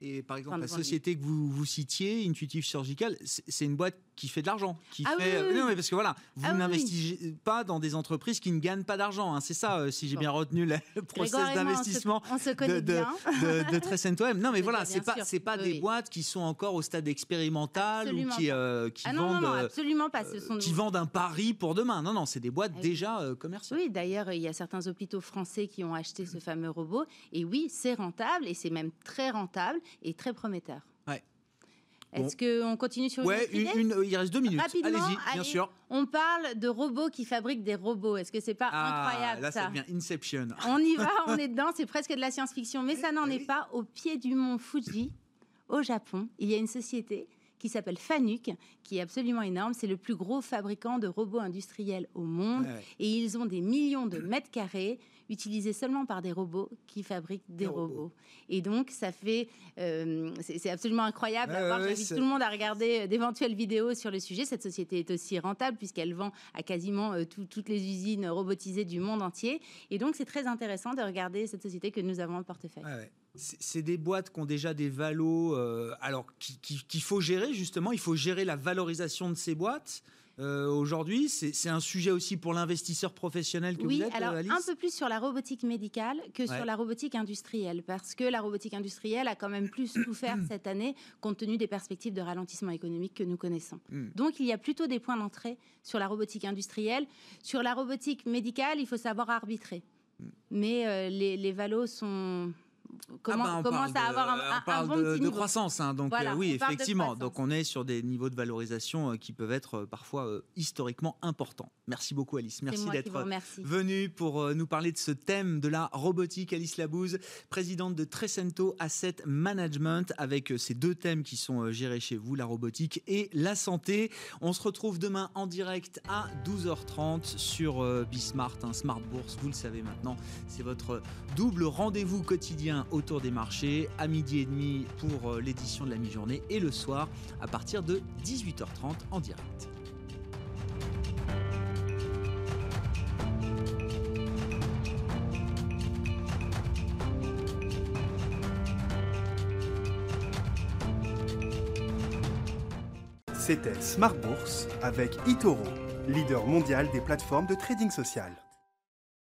Et par exemple, Enfin, la lui. société que vous, vous citiez, Intuitive Surgical, c'est une boîte qui fait de l'argent. Qui Ah fait... oui, oui, Non, mais parce que voilà, vous Ah n'investissez pas dans des entreprises qui ne gagnent pas d'argent. hein. C'est ça, euh, si j'ai Bon. bien retenu le process d'investissement On se connaît de, de, bien. de, de Trecento M. Non, mais Oui, voilà, c'est pas, c'est pas des boîtes qui sont encore au stade expérimental ou qui, euh, qui Ah non, vendent. non, absolument pas. Ce sont qui vendent un pari pour demain. Non, non, c'est des boîtes oui. déjà euh, commerciales. Oui, d'ailleurs, il y a certains hôpitaux français qui ont acheté ce fameux robot. Et oui, c'est rentable et c'est même très rentable et très prometteur. Ouais. Est-ce qu'on continue sur Ouais, une, une, une- il reste deux minutes. Rapidement, Allez-y, bien sûr. On parle de robots qui fabriquent des robots. Est-ce que c'est pas Ah, incroyable là, ça ça devient Inception. On y va, on est dedans, c'est presque de la science-fiction, mais ça n'en eh est oui. pas. Au pied du mont Fuji, au Japon, il y a une société qui s'appelle Fanuc, qui est absolument énorme. C'est le plus gros fabricant de robots industriels au monde. Ouais, ouais. Et ils ont des millions de mètres carrés utilisés seulement par des robots qui fabriquent des, Des robots. robots. Et donc, ça fait. euh, c'est absolument incroyable Ouais, à J'invite tout le monde à regarder euh, d'éventuelles vidéos sur le sujet. Cette société est aussi rentable puisqu'elle vend à quasiment euh, tout- toutes les usines robotisées du monde entier. Et donc, c'est très intéressant de regarder cette société que nous avons en portefeuille. C'est des boîtes qui ont déjà des valos, euh, alors qui- qui- qu'il faut gérer justement. Il faut gérer la valorisation de ces boîtes. Euh, Aujourd'hui, c'est un sujet aussi pour l'investisseur professionnel que Oui, vous êtes, alors Alice un peu plus sur la robotique médicale que Ouais. sur la robotique industrielle, parce que la robotique industrielle a quand même plus souffert cette année compte tenu des perspectives de ralentissement économique que nous connaissons. Mm. Donc il y a plutôt des points d'entrée sur la robotique industrielle. Sur la robotique médicale, il faut savoir arbitrer. Mais euh, les, les valos sont... Comment. Ah bah, on commencent parle à avoir un, on parle un bon de, petit de niveau. croissance, hein, donc Voilà, euh, oui, parle effectivement. Donc on est sur des niveaux de valorisation euh, qui peuvent être euh, parfois euh, historiquement importants. Merci beaucoup, Alice. Merci d'être venue pour nous parler de ce thème de la robotique. Alice Labouze, présidente de Trecento Asset Management, avec ces deux thèmes qui sont gérés chez vous, la robotique et la santé. On se retrouve demain en direct à 12h30 sur Bismart, un Smart Bourse. Vous le savez maintenant, c'est votre double rendez-vous quotidien autour des marchés, à midi et demi pour euh, l'édition de la mi-journée et le soir à partir de 18h30 en direct. C'était Smart Bourse avec eToro, leader mondial des plateformes de trading social.